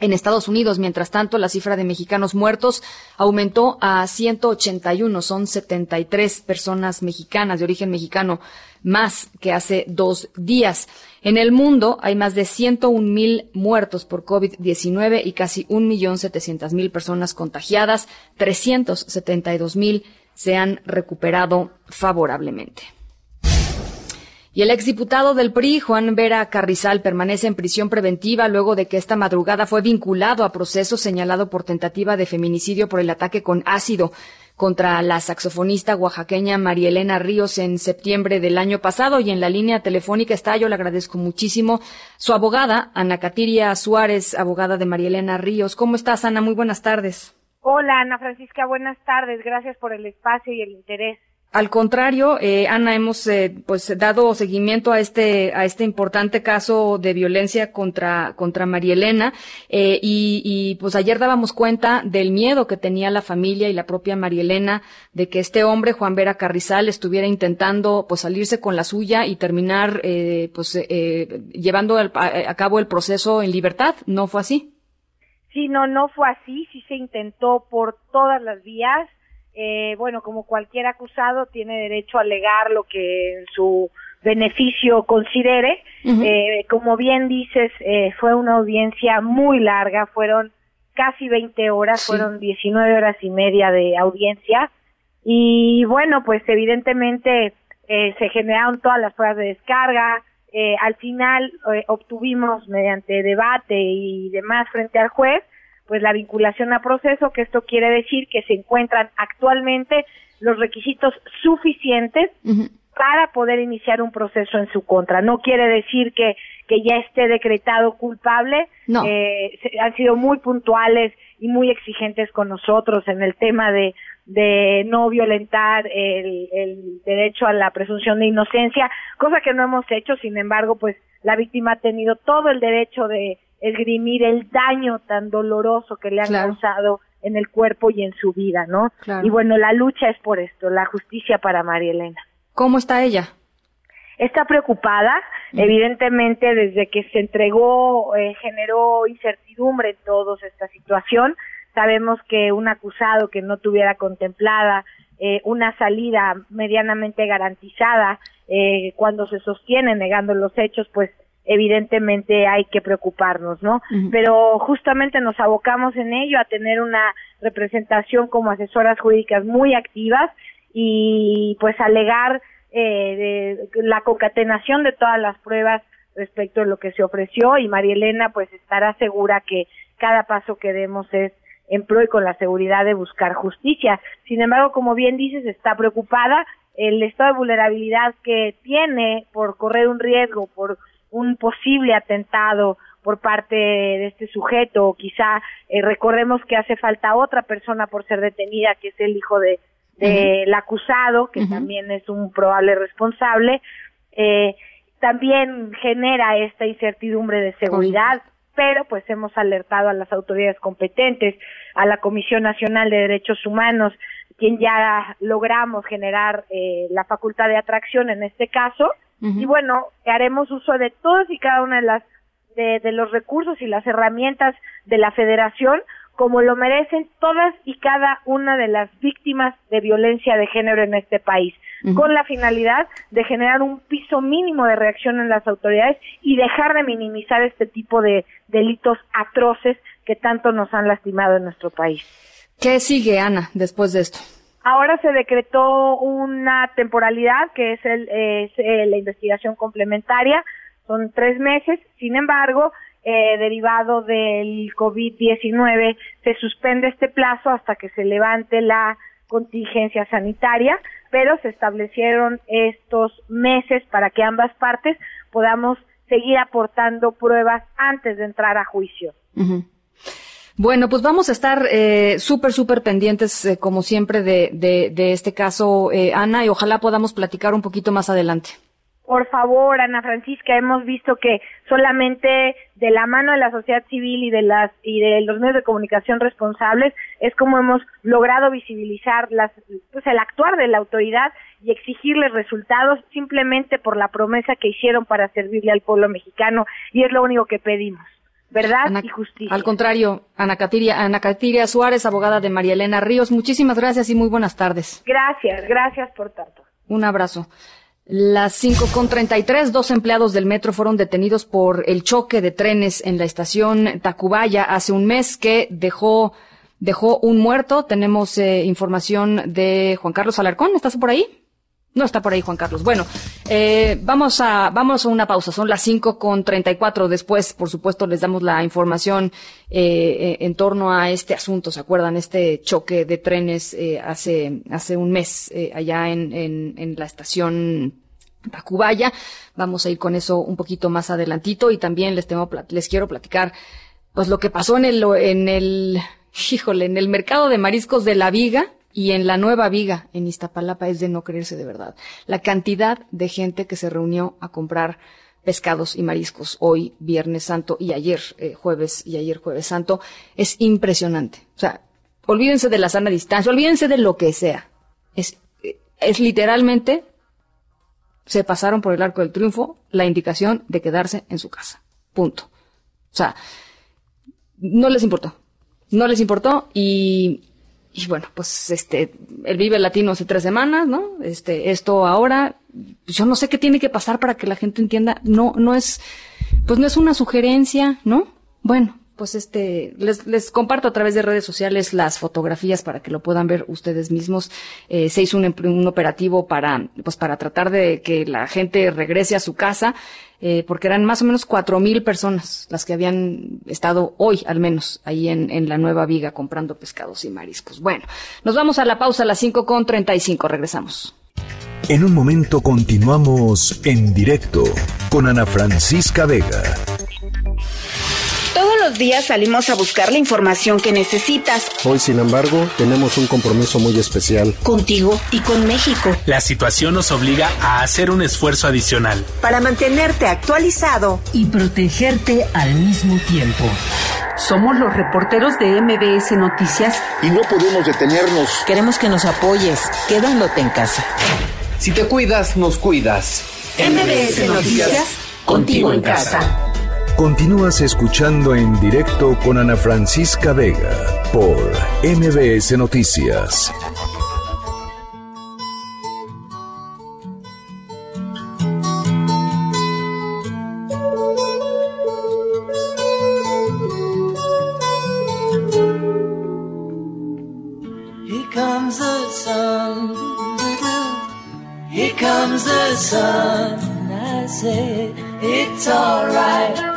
En Estados Unidos, mientras tanto, la cifra de mexicanos muertos aumentó a 181. Son 73 personas mexicanas de origen mexicano más que hace dos días. En el mundo hay más de 101 mil muertos por COVID-19 y casi 1.700.000 personas contagiadas. 372 mil se han recuperado favorablemente. Y el exdiputado del PRI, Juan Vera Carrizal, permanece en prisión preventiva luego de que esta madrugada fue vinculado a proceso señalado por tentativa de feminicidio por el ataque con ácido contra la saxofonista oaxaqueña María Elena Ríos en septiembre del año pasado y en la línea telefónica está, yo le agradezco muchísimo, su abogada, Ana Catiria Suárez, abogada de María Elena Ríos. ¿Cómo estás, Ana? Muy buenas tardes. Hola, Ana Francisca, buenas tardes. Gracias por el espacio y el interés. Al contrario, eh, Ana, hemos eh, pues dado seguimiento a este a este importante caso de violencia contra contra María Elena eh, y, y, pues ayer dábamos cuenta del miedo que tenía la familia y la propia María Elena de que este hombre Juan Vera Carrizal estuviera intentando pues salirse con la suya y terminar eh, pues eh, llevando a, a cabo el proceso en libertad. ¿No fue así? Sí, no, no fue así. Sí se intentó por todas las vías eh, bueno, como cualquier acusado tiene derecho a alegar lo que en su beneficio considere. Uh -huh. eh, como bien dices, eh, fue una audiencia muy larga, fueron casi 20 horas, sí. fueron 19 horas y media de audiencia. Y bueno, pues evidentemente eh, se generaron todas las pruebas de descarga. Eh, al final eh, obtuvimos mediante debate y demás frente al juez pues la vinculación a proceso, que esto quiere decir que se encuentran actualmente los requisitos suficientes para poder iniciar un proceso en su contra. No quiere decir que, que ya esté decretado culpable. No. Eh, han sido muy puntuales y muy exigentes con nosotros en el tema de, de no violentar el, el derecho a la presunción de inocencia, cosa que no hemos hecho, sin embargo, pues la víctima ha tenido todo el derecho de esgrimir el daño tan doloroso que le han causado en el cuerpo y en su vida, ¿no? Claro. Y bueno, la lucha es por esto, la justicia para María Elena. ¿Cómo está ella? Está preocupada, evidentemente desde que se entregó eh, generó incertidumbre en todos esta situación. Sabemos que un acusado que no tuviera contemplada eh, una salida medianamente garantizada eh, cuando se sostiene negando los hechos, pues evidentemente hay que preocuparnos, ¿no? Pero justamente nos abocamos en ello a tener una representación como asesoras jurídicas muy activas y pues alegar eh, de la concatenación de todas las pruebas respecto a lo que se ofreció y María Elena pues estará segura que cada paso que demos es en pro y con la seguridad de buscar justicia. Sin embargo, como bien dices, está preocupada el estado de vulnerabilidad que tiene por correr un riesgo, por un posible atentado por parte de este sujeto, o quizá eh, recordemos que hace falta otra persona por ser detenida, que es el hijo de del acusado, que también es un probable responsable, eh, también genera esta incertidumbre de seguridad, pero pues hemos alertado a las autoridades competentes, a la Comisión Nacional de Derechos Humanos, quien ya logramos generar eh, la facultad de atracción en este caso, y bueno, haremos uso de todas y cada una de las de, de los recursos y las herramientas de la Federación como lo merecen todas y cada una de las víctimas de violencia de género en este país, con la finalidad de generar un piso mínimo de reacción en las autoridades y dejar de minimizar este tipo de delitos atroces que tanto nos han lastimado en nuestro país. ¿Qué sigue, Ana, después de esto? Ahora se decretó una temporalidad que es, el, eh, la investigación complementaria, son tres meses, sin embargo, eh, derivado del COVID-19, se suspende este plazo hasta que se levante la contingencia sanitaria, pero se establecieron estos meses para que ambas partes podamos seguir aportando pruebas antes de entrar a juicio. Bueno, pues vamos a estar eh, súper, súper pendientes, eh, como siempre, de, este caso, eh, Ana, y ojalá podamos platicar un poquito más adelante. Por favor, Ana Francisca, hemos visto que solamente de la mano de la sociedad civil y de las y de los medios de comunicación responsables es como hemos logrado visibilizar las pues el actuar de la autoridad y exigirles resultados simplemente por la promesa que hicieron para servirle al pueblo mexicano y es lo único que pedimos. ¿Verdad? y justicia. Al contrario, Ana Catiria, Ana Catiria Suárez, abogada de María Elena Ríos, muchísimas gracias y muy buenas tardes. Gracias, gracias por tanto. Un abrazo. Las cinco con treinta y tres, dos empleados del metro fueron detenidos por el choque de trenes en la estación Tacubaya hace un mes que dejó, dejó un muerto. Tenemos eh, información de Juan Carlos Alarcón. ¿Estás por ahí? No está por ahí Juan Carlos. Bueno, eh, vamos a vamos a una pausa. Son las cinco con treinta y cuatro. Después, por supuesto, les damos la información eh, en torno a este asunto. ¿Se acuerdan? Este choque de trenes eh, hace hace un mes eh, allá en, en, en la estación Tacubaya. Vamos a ir con eso un poquito más adelantito y también les tengo les quiero platicar pues lo que pasó en el en el híjole en el mercado de mariscos de la Viga y en la nueva viga en Iztapalapa es de no creerse de verdad. La cantidad de gente que se reunió a comprar pescados y mariscos hoy, Viernes Santo, y ayer, eh, jueves, y ayer, jueves Santo, es impresionante. O sea, olvídense de la sana distancia, olvídense de lo que sea. Es, es literalmente, se pasaron por el arco del triunfo la indicación de quedarse en su casa. Punto. O sea, no les importó. No les importó y, y bueno, pues este, el Vive Latino hace tres semanas, ¿no? Este, esto ahora, yo no sé qué tiene que pasar para que la gente entienda, no, no es, pues no es una sugerencia, ¿no? Bueno, pues este, les, les comparto a través de redes sociales las fotografías para que lo puedan ver ustedes mismos. Eh, se hizo un, un, operativo para, pues para tratar de que la gente regrese a su casa, eh, porque eran más o menos cuatro mil personas las que habían estado hoy, al menos, ahí en, en la nueva viga comprando pescados y mariscos. Bueno, nos vamos a la pausa a las cinco con treinta y cinco. Regresamos. En un momento continuamos en directo con Ana Francisca Vega. Todos los días salimos a buscar la información que necesitas. Hoy, sin embargo, tenemos un compromiso muy especial. Contigo y con México. La situación nos obliga a hacer un esfuerzo adicional. Para mantenerte actualizado y protegerte al mismo tiempo. Somos los reporteros de MBS Noticias y no podemos detenernos. Queremos que nos apoyes, quedándote en casa. Si te cuidas, nos cuidas. MBS Noticias, contigo en casa. Continúas escuchando en directo con Ana Francisca Vega por MBS Noticias. Here comes the sun. I say it's alright.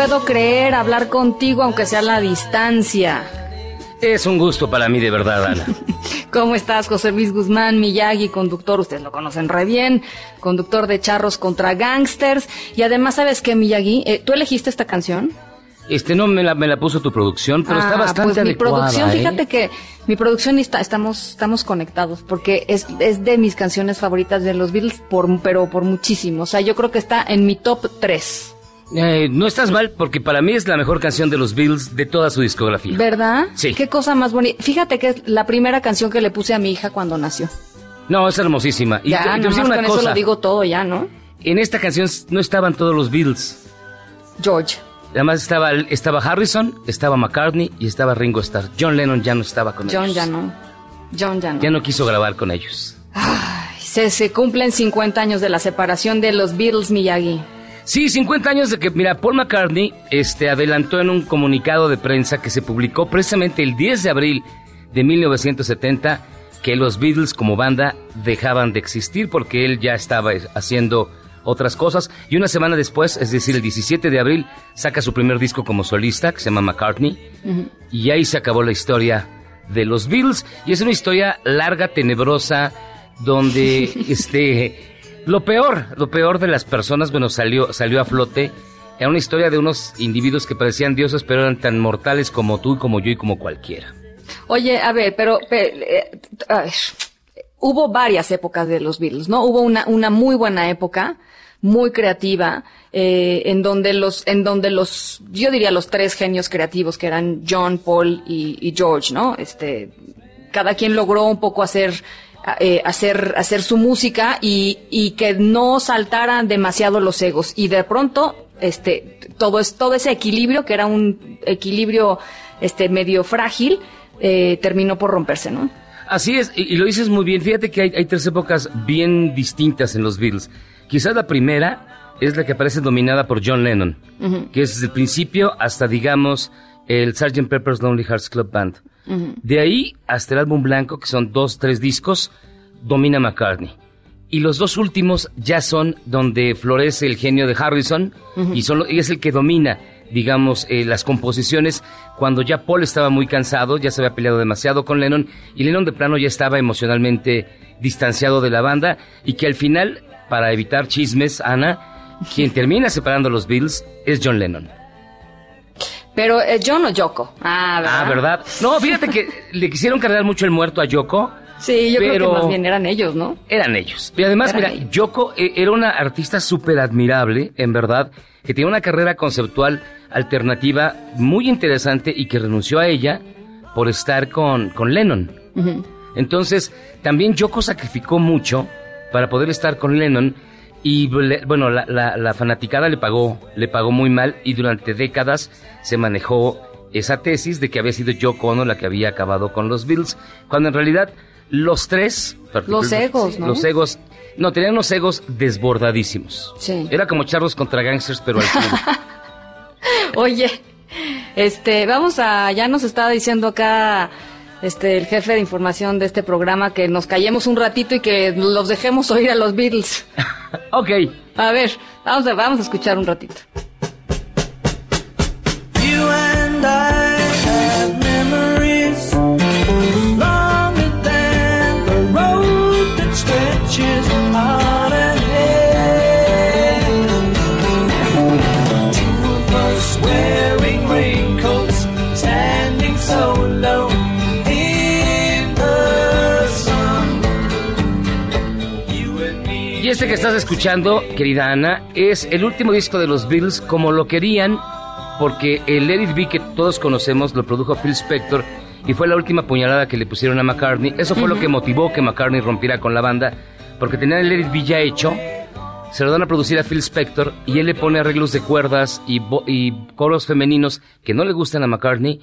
Puedo creer hablar contigo aunque sea a la distancia. Es un gusto para mí de verdad, Ana. [LAUGHS] ¿Cómo estás, José Luis Guzmán, Miyagi, conductor? Ustedes lo conocen re bien, conductor de Charros contra Gangsters. Y además, ¿sabes qué, Miyagi? Eh, ¿Tú elegiste esta canción? Este no me la, me la puso tu producción, pero ah, está bastante pues mi adecuada, producción, ¿eh? fíjate que mi producción está, estamos, estamos conectados porque es, es de mis canciones favoritas de los Beatles, por, pero por muchísimo. O sea, yo creo que está en mi top 3. Eh, no estás mal, porque para mí es la mejor canción de los Beatles de toda su discografía. ¿Verdad? Sí. Qué cosa más bonita. Fíjate que es la primera canción que le puse a mi hija cuando nació. No, es hermosísima. Y ya, nomás sé una con cosa. eso lo digo todo ya, ¿no? En esta canción no estaban todos los Beatles. George. Además estaba, estaba Harrison, estaba McCartney y estaba Ringo Starr. John Lennon ya no estaba con John ellos. ya no. John ya no. Ya no quiso grabar con ellos. Se, se cumplen 50 años de la separación de los Beatles, Miyagi. Sí, 50 años de que, mira, Paul McCartney este, adelantó en un comunicado de prensa que se publicó precisamente el 10 de abril de 1970 que los Beatles como banda dejaban de existir porque él ya estaba haciendo otras cosas. Y una semana después, es decir, el 17 de abril, saca su primer disco como solista que se llama McCartney y ahí se acabó la historia de los Beatles. Y es una historia larga, tenebrosa, donde [LAUGHS] este lo peor, lo peor de las personas, bueno, salió salió a flote. Era una historia de unos individuos que parecían dioses, pero eran tan mortales como tú, como yo y como cualquiera. Oye, a ver, pero, pe- eh, hubo varias épocas de los Beatles, ¿no? Hubo una, una muy buena época, muy creativa, eh, en donde los, en donde los, yo diría los tres genios creativos que eran John, Paul y, y George, ¿no? Este, cada quien logró un poco hacer, eh, hacer, hacer su música y, y que no saltaran demasiado los egos. Y de pronto, este, todo es, todo ese equilibrio, que era un equilibrio, este, medio frágil, eh, terminó por romperse, ¿no? Así es, y, y lo dices muy bien. Fíjate que hay, hay tres épocas bien distintas en los Beatles. Quizás la primera es la que aparece dominada por John Lennon, que es desde el principio hasta, digamos, el Sgt. Pepper's Lonely Hearts Club Band. De ahí hasta el álbum blanco, que son dos, tres discos, domina McCartney. Y los dos últimos ya son donde florece el genio de Harrison y, son, y es el que domina, digamos, eh, las composiciones cuando ya Paul estaba muy cansado, ya se había peleado demasiado con Lennon y Lennon de plano ya estaba emocionalmente distanciado de la banda y que al final, para evitar chismes, Ana, quien termina separando a los Beatles es John Lennon. Pero eh, John o Yoko. Ah, ¿verdad? Ah, ¿verdad? No, fíjate que [LAUGHS] le quisieron cargar mucho el muerto a Yoko Sí, yo creo que más bien eran ellos, ¿no? Eran ellos. Y además, mira, Yoko eh, era una artista súper admirable, en verdad, que tenía una carrera conceptual alternativa muy interesante y que renunció a ella por estar con, con Lennon. Entonces, también Yoko sacrificó mucho para poder estar con Lennon y bueno, la, la, fanaticada le pagó, le pagó muy mal y durante décadas se manejó esa tesis de que había sido Yoko Ono la que había acabado con los Beatles, cuando en realidad los tres... Los egos, ¿no? Los egos... No, tenían unos egos desbordadísimos. Sí. Era como charlos contra gangsters, pero al. [LAUGHS] Oye, este, vamos a... Ya nos estaba diciendo acá este, el jefe de información de este programa que nos callemos un ratito y que los dejemos oír a los Beatles. [LAUGHS] ok. A ver, vamos a, vamos a escuchar un ratito. Que estás escuchando, querida Ana, es el último disco de los Beatles como lo querían, porque el Let It Be que todos conocemos lo produjo Phil Spector y fue la última puñalada que le pusieron a McCartney. Eso fue lo que motivó que McCartney rompiera con la banda, porque tenían el Let It Be ya hecho, se lo dan a producir a Phil Spector y él le pone arreglos de cuerdas y, y coros femeninos que no le gustan a McCartney,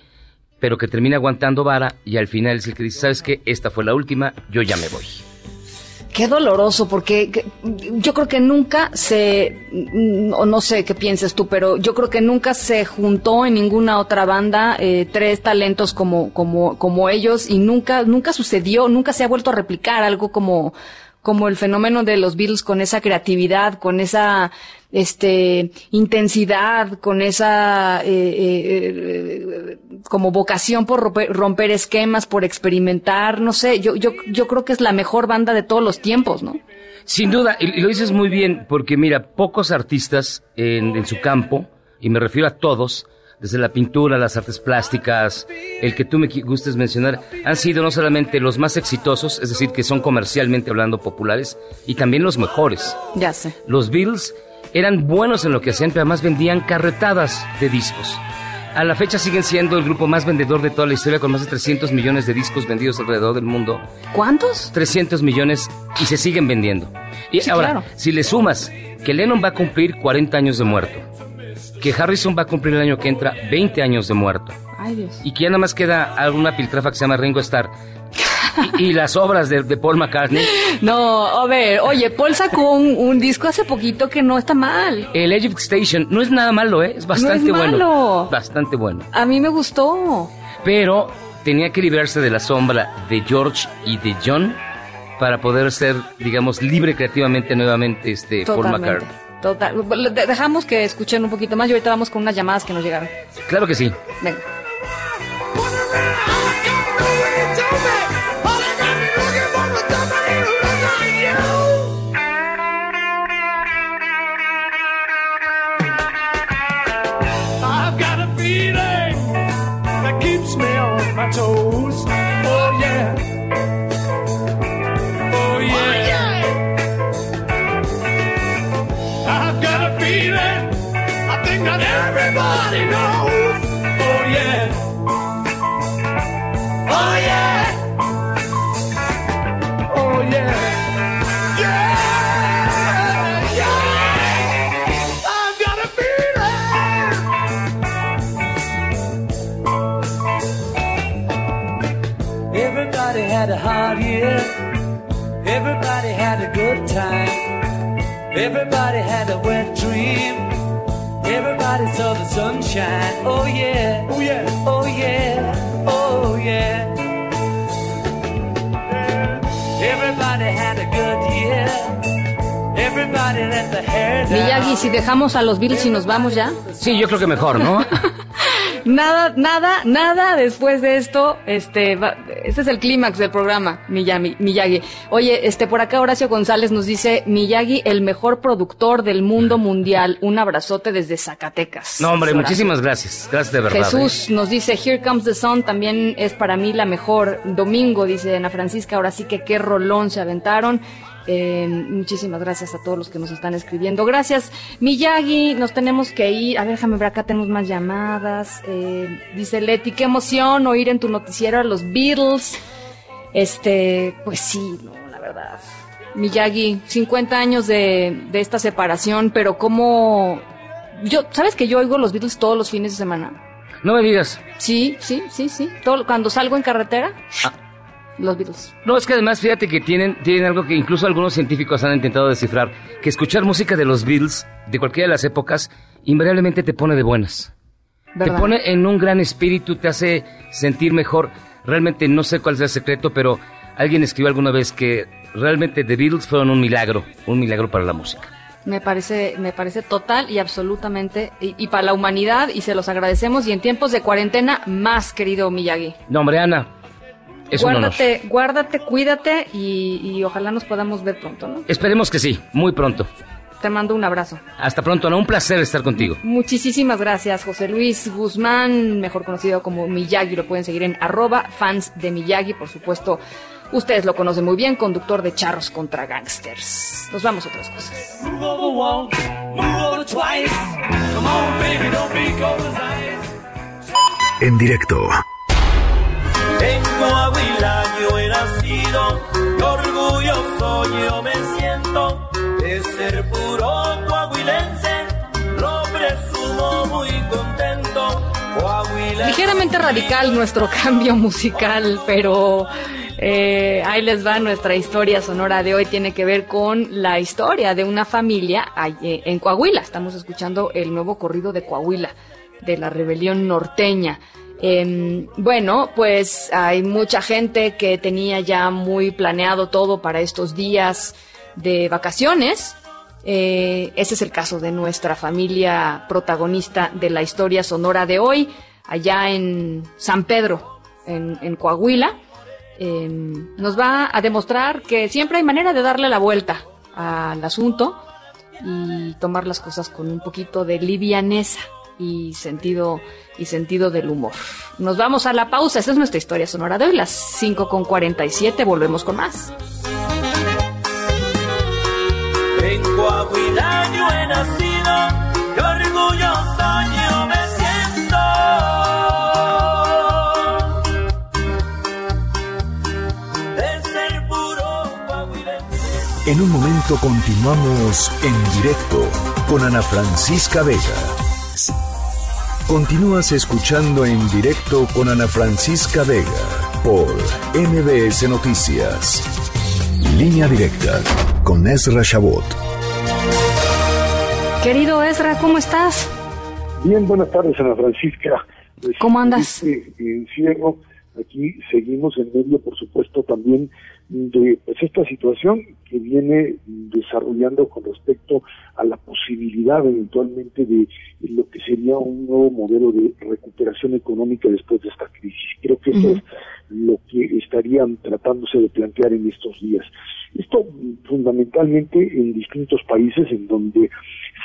pero que termina aguantando vara y al final es el que dice, ¿sabes qué? Esta fue la última, yo ya me voy. Qué doloroso, porque yo creo que nunca se, o no sé qué pienses tú, pero yo creo que nunca se juntó en ninguna otra banda eh, tres talentos como, como, como ellos y nunca, nunca sucedió, nunca se ha vuelto a replicar algo como, como el fenómeno de los Beatles con esa creatividad, con esa este intensidad, con esa eh, eh, como vocación por romper, romper, esquemas, por experimentar, no sé, yo, yo, yo creo que es la mejor banda de todos los tiempos, ¿no? Sin duda, y lo dices muy bien, porque mira, pocos artistas en, en su campo, y me refiero a todos, desde la pintura, las artes plásticas, el que tú me gustes mencionar, han sido no solamente los más exitosos, es decir, que son comercialmente hablando populares, y también los mejores. Ya sé. Los Beatles eran buenos en lo que hacían, pero además vendían carretadas de discos. A la fecha siguen siendo el grupo más vendedor de toda la historia, con más de 300 millones de discos vendidos alrededor del mundo. ¿Cuántos? 300 millones y se siguen vendiendo. Y ahora, si le sumas que Lennon va a cumplir 40 años de muerto, que Harrison va a cumplir el año que entra 20 años de muerto. Ay, Dios. Y que ya nada más queda alguna piltrafa que se llama Ringo Starr. Y, y, las obras de, de, Paul McCartney. No, a ver, oye, Paul sacó un, un, disco hace poquito que no está mal. El Egypt Station no es nada malo, ¿eh? Es bastante no es bueno. Malo. Bastante bueno. A mí me gustó. Pero tenía que librarse de la sombra de George y de John para poder ser, digamos, libre creativamente nuevamente este Totalmente. Paul McCartney. Total. Dejamos que escuchen un poquito más y ahorita vamos con unas llamadas que nos llegaron. Claro que sí. Venga. Time. Everybody had a wet dream. Everybody saw the sunshine. Oh yeah. Oh yeah. Oh yeah. Oh yeah. Everybody had a good year. Everybody let the hair down. Miyagi, si dejamos a los Beatles y nos vamos ya. Sí, yo creo que mejor, ¿no? [LAUGHS] nada, nada, nada después de esto, este, va- este es el clímax del programa, Miyagi, Miyagi. Oye, este, por acá Horacio González nos dice, Miyagi, el mejor productor del mundo mundial. Un abrazote desde Zacatecas. No, hombre, Horacio. muchísimas gracias. Gracias de verdad. ¿eh? Jesús nos dice, Here Comes the Sun también es para mí la mejor. Domingo, dice Ana Francisca, ahora sí que qué rolón se aventaron. Eh, muchísimas gracias a todos los que nos están escribiendo. Gracias, Miyagi, nos tenemos que ir. A ver, déjame ver, acá tenemos más llamadas. Eh, dice Leti, qué emoción oír en tu noticiero a los Beatles. Este, pues sí, no, la verdad. Miyagi, 50 años de, de esta separación, pero cómo... Yo, ¿sabes que yo oigo los Beatles todos los fines de semana? No me digas. Sí, sí, sí, sí. Todo, cuando salgo en carretera, los Beatles. No, es que además fíjate que tienen, tienen algo que incluso algunos científicos han intentado descifrar, que escuchar música de los Beatles, de cualquiera de las épocas, invariablemente te pone de buenas. ¿Verdad? Te pone en un gran espíritu, te hace sentir mejor. Realmente no sé cuál es el secreto, pero alguien escribió alguna vez que realmente The Beatles fueron un milagro, un milagro para la música. Me parece, me parece total y absolutamente, y, y para la humanidad, y se los agradecemos, y en tiempos de cuarentena, más, querido Miyagi. No, hombre, Ana, es un honor. guárdate, guárdate, cuídate, y, y ojalá nos podamos ver pronto, ¿no? Esperemos que sí, muy pronto. Te mando un abrazo. Hasta pronto, Ana, un placer estar contigo. Muchísimas gracias, José Luis Guzmán, mejor conocido como Miyagi. Lo pueden seguir en arroba fans de Miyagi, por supuesto. Ustedes lo conocen muy bien, conductor de Charros contra Gangsters. Nos vamos a otras cosas. En directo, En Coahuila yo he nacido, y orgulloso yo me siento de ser puro coahuilense, lo presumo muy contento. Coahuila Ligeramente radical nuestro [LAUGHS] cambio musical, pero eh, ahí les va nuestra historia sonora de hoy. Tiene que ver con la historia de una familia eh, en Coahuila. Estamos escuchando el nuevo corrido de Coahuila, de la rebelión norteña. Em, bueno, pues hay mucha gente que tenía ya muy planeado todo para estos días de vacaciones. Eh, ese es el caso de nuestra familia protagonista de la historia sonora de hoy, allá en San Pedro, en, Coahuila. Eh, nos va a demostrar que siempre hay manera de darle la vuelta al asunto y tomar las cosas con un poquito de livianeza y sentido y sentido del humor. Nos vamos a la pausa, esa es nuestra historia sonora de hoy, las 5 con 47, volvemos con más. En Coahuila yo he nacido, y orgulloso yo me siento. De ser puro coahuilense. en un momento continuamos en directo con Ana Francisca Vega. Continúas escuchando en directo con Ana Francisca Vega por MBS Noticias. Línea directa con Ezra Shabot. Querido Ezra, ¿cómo estás? Bien, buenas tardes, Ana Francisca. ¿Cómo andas? este encierro, aquí seguimos en medio, por supuesto, también de pues, esta situación que viene desarrollando con respecto a la posibilidad eventualmente de lo que sería un nuevo modelo de recuperación económica después de esta crisis. Creo que eso es lo que estarían tratándose de plantear en estos días. Esto fundamentalmente en distintos países en donde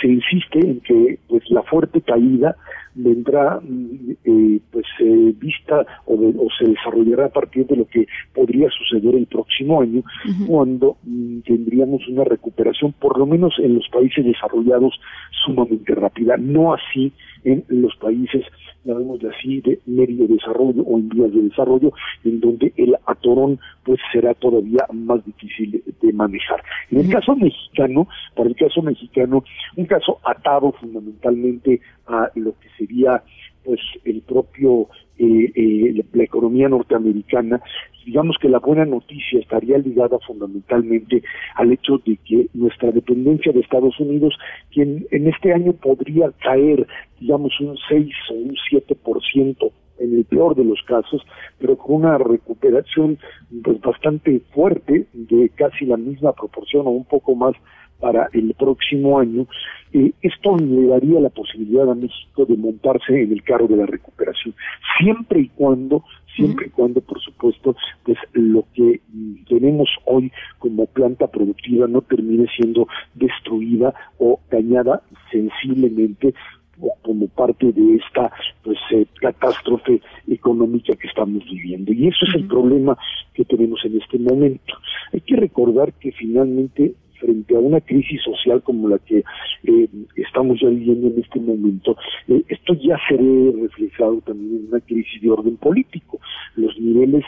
se insiste en que pues la fuerte caída vendrá mm, eh, pues eh, vista o, de- o se desarrollará a partir de lo que podría suceder el próximo año cuando mm, tendríamos una recuperación por lo menos en los países desarrollados sumamente rápida no así en los países llamémosle así de medio desarrollo o en vías de desarrollo en donde el atorón pues será todavía más difícil de, de manejar. En el caso mexicano para el caso mexicano un caso atado fundamentalmente a lo que sería pues el propio eh, eh, la, economía norteamericana digamos que la buena noticia estaría ligada fundamentalmente al hecho de que nuestra dependencia de Estados Unidos, quien en este año podría caer, digamos, un 6 o un 7% en el peor de los casos, pero con una recuperación pues bastante fuerte de casi la misma proporción o un poco más para el próximo año, eh, esto le daría la posibilidad a México de montarse en el carro de la recuperación, siempre y cuando siempre y cuando, por supuesto, pues lo que tenemos hoy como planta productiva no termine siendo destruida o dañada sensiblemente como parte de esta pues eh, catástrofe económica que estamos viviendo. Y eso es el problema que tenemos en este momento. Hay que recordar que finalmente frente a una crisis social como la que eh, estamos ya viviendo en este momento, eh, esto ya se ve reflejado también en una crisis de orden político. Los niveles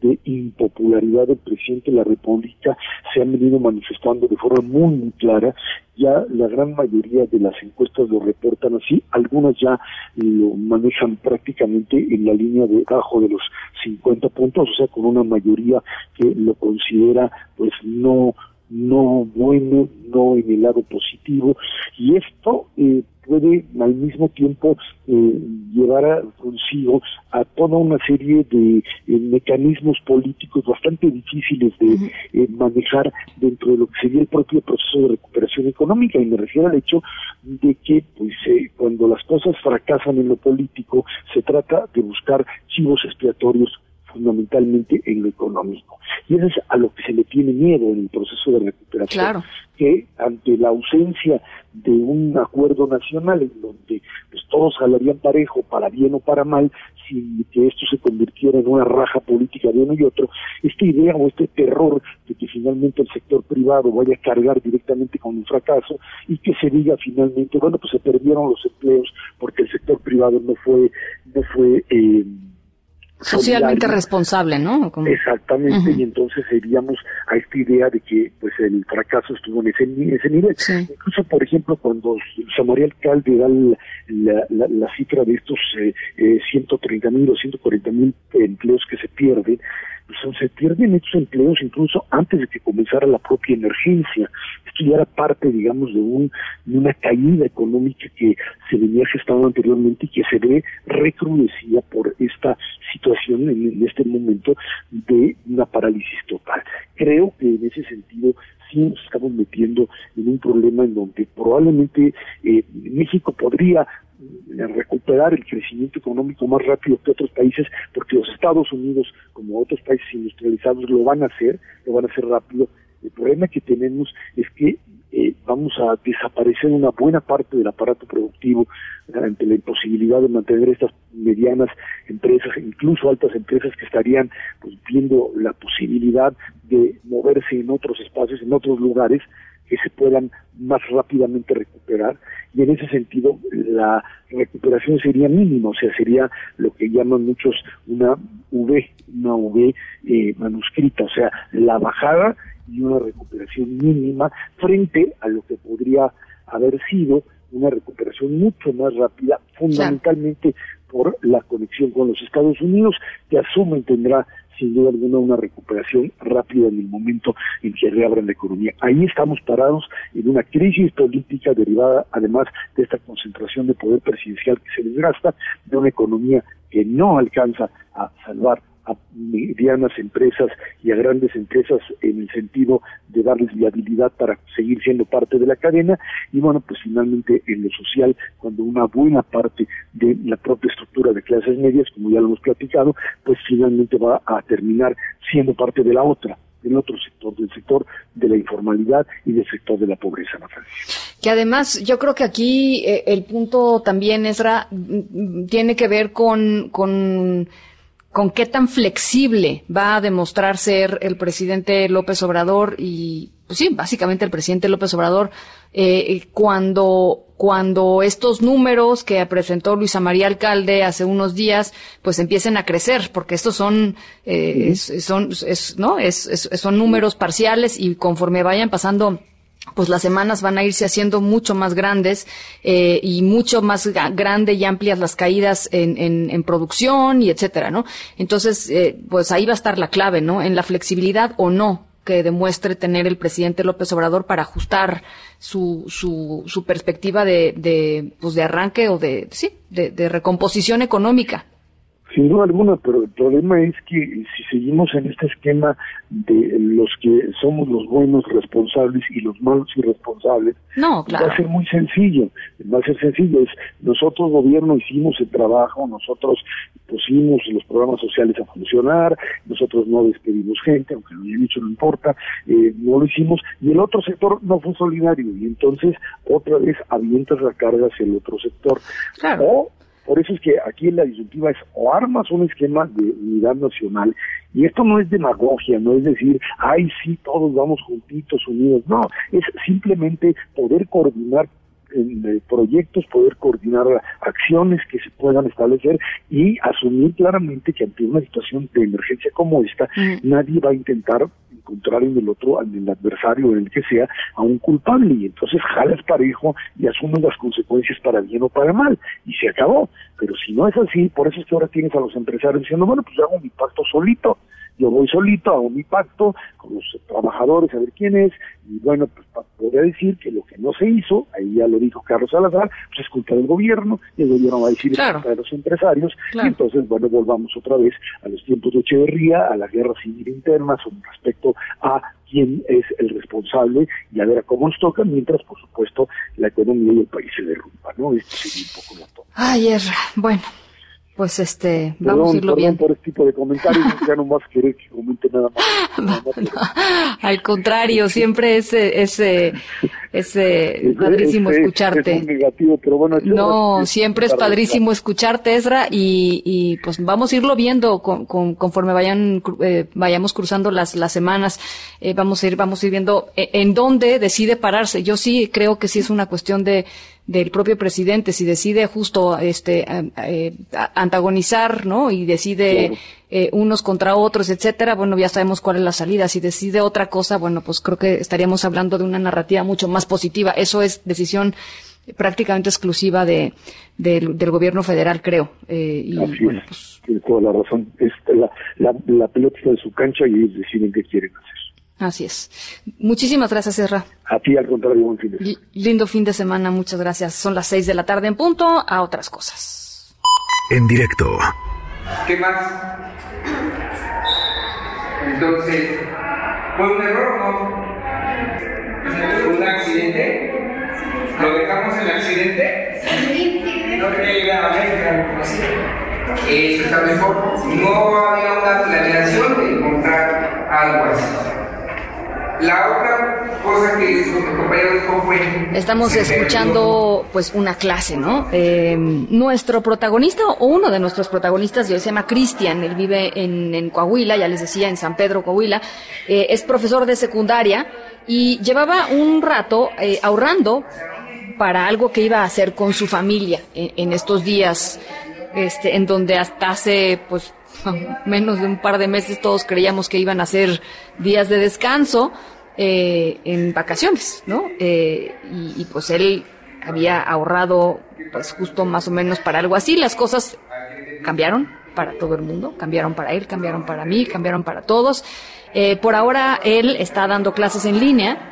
de impopularidad del presidente de la República se han venido manifestando de forma muy, muy clara. Ya la gran mayoría de las encuestas lo reportan así, algunas ya lo manejan prácticamente en la línea de bajo de los 50 puntos, o sea, con una mayoría que lo considera pues no no bueno, no en el lado positivo, y esto eh, puede al mismo tiempo eh, llevar a, consigo a toda una serie de eh, mecanismos políticos bastante difíciles de eh, manejar dentro de lo que sería el propio proceso de recuperación económica y me refiero al hecho de que pues cuando las cosas fracasan en lo político se trata de buscar chivos expiatorios fundamentalmente en lo económico. Y eso es a lo que se le tiene miedo en el proceso de recuperación. Que ante la ausencia de un acuerdo nacional en donde pues, todos jalarían parejo, para bien o para mal, sin que esto se convirtiera en una raja política de uno y otro, esta idea o este terror de que finalmente el sector privado vaya a cargar directamente con un fracaso y que se diga finalmente, bueno, pues se perdieron los empleos porque el sector privado no fue, no fue eh, socialmente responsable, ¿no? Exactamente, y entonces iríamos a esta idea de que pues el fracaso estuvo en ese, ese nivel. Incluso, por ejemplo, cuando Samaría Alcalde da la, la, la, cifra de estos eh, eh, 130 mil o 140 mil empleos que se pierden, pues se pierden estos empleos incluso antes de que comenzara la propia emergencia. Esto ya era parte, digamos, de, un, de una caída económica que se venía gestando anteriormente y que se ve recrudecida por esta situación en, en este momento de una parálisis total. Creo que en ese sentido sí nos estamos metiendo en un problema en donde probablemente eh, México podría recuperar el crecimiento económico más rápido que otros países, porque los Estados Unidos, como otros países industrializados, lo van a hacer, lo van a hacer rápido. El problema que tenemos es que eh, vamos a desaparecer una buena parte del aparato productivo ante la imposibilidad de mantener estas medianas empresas, incluso altas empresas que estarían pues, viendo la posibilidad de moverse en otros espacios, en otros lugares, que se puedan más rápidamente recuperar y en ese sentido la recuperación sería mínima, o sea, sería lo que llaman muchos una V, una V eh, manuscrita, o sea, la bajada y una recuperación mínima frente a lo que podría haber sido una recuperación mucho más rápida, fundamentalmente por la conexión con los Estados Unidos, que asumen tendrá sin duda alguna una recuperación rápida en el momento en que reabran la economía. Ahí estamos parados en una crisis política derivada además de esta concentración de poder presidencial que se desgasta, de una economía que no alcanza a salvar a medianas empresas y a grandes empresas en el sentido de darles viabilidad para seguir siendo parte de la cadena. Y bueno pues finalmente en lo social cuando una buena parte de la propia estructura de clases medias como ya lo hemos platicado pues finalmente va a terminar siendo parte de la otra del otro sector, del sector de la informalidad y del sector de la pobreza, ¿no, Que además, yo creo que aquí eh, el punto también, Esra, tiene que ver con, con con qué tan flexible va a demostrar ser el presidente López Obrador y, pues sí, básicamente el presidente López Obrador eh, cuando cuando estos números que presentó Luisa María Alcalde hace unos días, pues empiecen a crecer, porque estos son, eh, son, es, no, es, son números parciales y conforme vayan pasando pues las semanas van a irse haciendo mucho más grandes eh, y mucho más grande y amplias las caídas en, en, en producción y etcétera, ¿no? Entonces, eh, pues ahí va a estar la clave, ¿no? En la flexibilidad o no que demuestre tener el presidente López Obrador para ajustar su, su, su perspectiva de, de, pues de arranque o de, sí, de, de recomposición económica. Sin duda alguna, pero el problema es que si seguimos en este esquema de los que somos los buenos responsables y los malos irresponsables, no, va a ser muy sencillo, va a ser sencillo, es nosotros gobierno hicimos el trabajo, nosotros pusimos los programas sociales a funcionar, nosotros no despedimos gente, aunque lo hayan dicho no importa, eh, no lo hicimos, y el otro sector no fue solidario, y entonces otra vez avientas la carga hacia el otro sector. O por eso es que aquí la disyuntiva es o armas un esquema de unidad nacional, y esto no es demagogia, no es decir, ay, sí, todos vamos juntitos, unidos, no, es simplemente poder coordinar en eh, proyectos, poder coordinar acciones que se puedan establecer y asumir claramente que ante una situación de emergencia como esta, nadie va a intentar encontrar en el otro, en el adversario, en el que sea, a un culpable. Y entonces jalas parejo y asumes las consecuencias para bien o para mal. Y se acabó. Pero si no es así, por eso es que ahora tienes a los empresarios diciendo, bueno, pues yo hago mi pacto solito, yo voy solito, hago mi pacto con los trabajadores, a ver quién es, y bueno, pues podría decir que lo que no se hizo, ahí ya lo dijo Carlos Salazar, pues es culpa del gobierno, y el gobierno va a decir es culpa de los empresarios, y entonces, bueno, volvamos otra vez a los tiempos de Echeverría, a la guerra civil interna, con respecto a quién es el responsable y a ver a cómo nos toca, mientras, por supuesto, la economía y el país se derrumba, ¿no? Esto sería un poco la toma. Ay, Erra, bueno, pues este, vamos a irlo bien. por este tipo de comentarios, [LAUGHS] ya no más querer que comente nada más. [LAUGHS] al contrario, siempre es, es, es, padrísimo escucharte. Es negativo, pero bueno, no, siempre es padrísimo escucharte, Ezra, y, y pues vamos a irlo viendo con, con, conforme vayan eh, vayamos cruzando las, las semanas. Eh, vamos a ir, vamos a ir viendo eh, en dónde decide pararse. Yo sí creo que sí es una cuestión de del propio presidente si decide justo este eh, antagonizar no y decide eh, unos contra otros etcétera bueno ya sabemos cuál es la salida. Si decide otra cosa bueno pues creo que estaríamos hablando de una narrativa mucho más positiva. Eso es decisión prácticamente exclusiva de del, gobierno federal creo eh, y bueno, pues, tiene toda la razón. Es la, la, la pelota de su cancha y ellos deciden qué quieren hacer Así es. Muchísimas gracias, Serra. A ti, al contrario, buen fin de semana. Lindo fin de semana, muchas gracias. Son las seis de la tarde en punto, a otras cosas. En directo. ¿Qué más? Entonces, ¿fue un error no? ¿Un accidente? ¿Lo dejamos en accidente? No quería llegar a América, así. Eso está mejor. No había una planeación de encontrar algo así. La otra cosa que su compañero dijo fue... Estamos escuchando pues una clase, ¿no? Eh, nuestro protagonista o uno de nuestros protagonistas se llama Cristian, él vive en, Coahuila, ya les decía, en San Pedro, Coahuila, eh, es profesor de secundaria y llevaba un rato eh, ahorrando para algo que iba a hacer con su familia en, en estos días, este, en donde hasta hace pues [LAUGHS] menos de un par de meses todos creíamos que iban a ser días de descanso eh, en vacaciones, ¿no? Eh, y, pues él había ahorrado pues justo más o menos para algo así. Las cosas cambiaron para todo el mundo, cambiaron para él, cambiaron para mí, cambiaron para todos. Eh, por ahora él está dando clases en línea.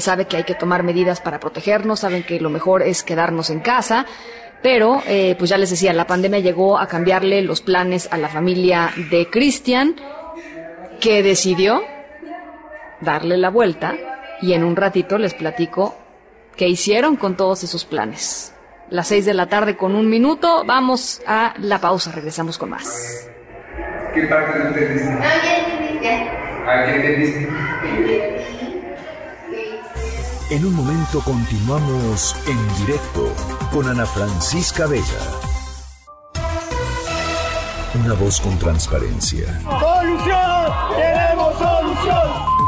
sabe que hay que tomar medidas para protegernos, saben que lo mejor es quedarnos en casa, pero, eh, pues ya les decía, la pandemia llegó a cambiarle los planes a la familia de Cristian, que decidió darle la vuelta y en un ratito les platico qué hicieron con todos esos planes. Las seis de la tarde con un minuto, vamos a la pausa, regresamos con más. ¿Qué parte no entendiste? ¿A qué entendiste? En un momento continuamos en directo con Ana Francisca Vega. Una voz con transparencia. ¡Solución!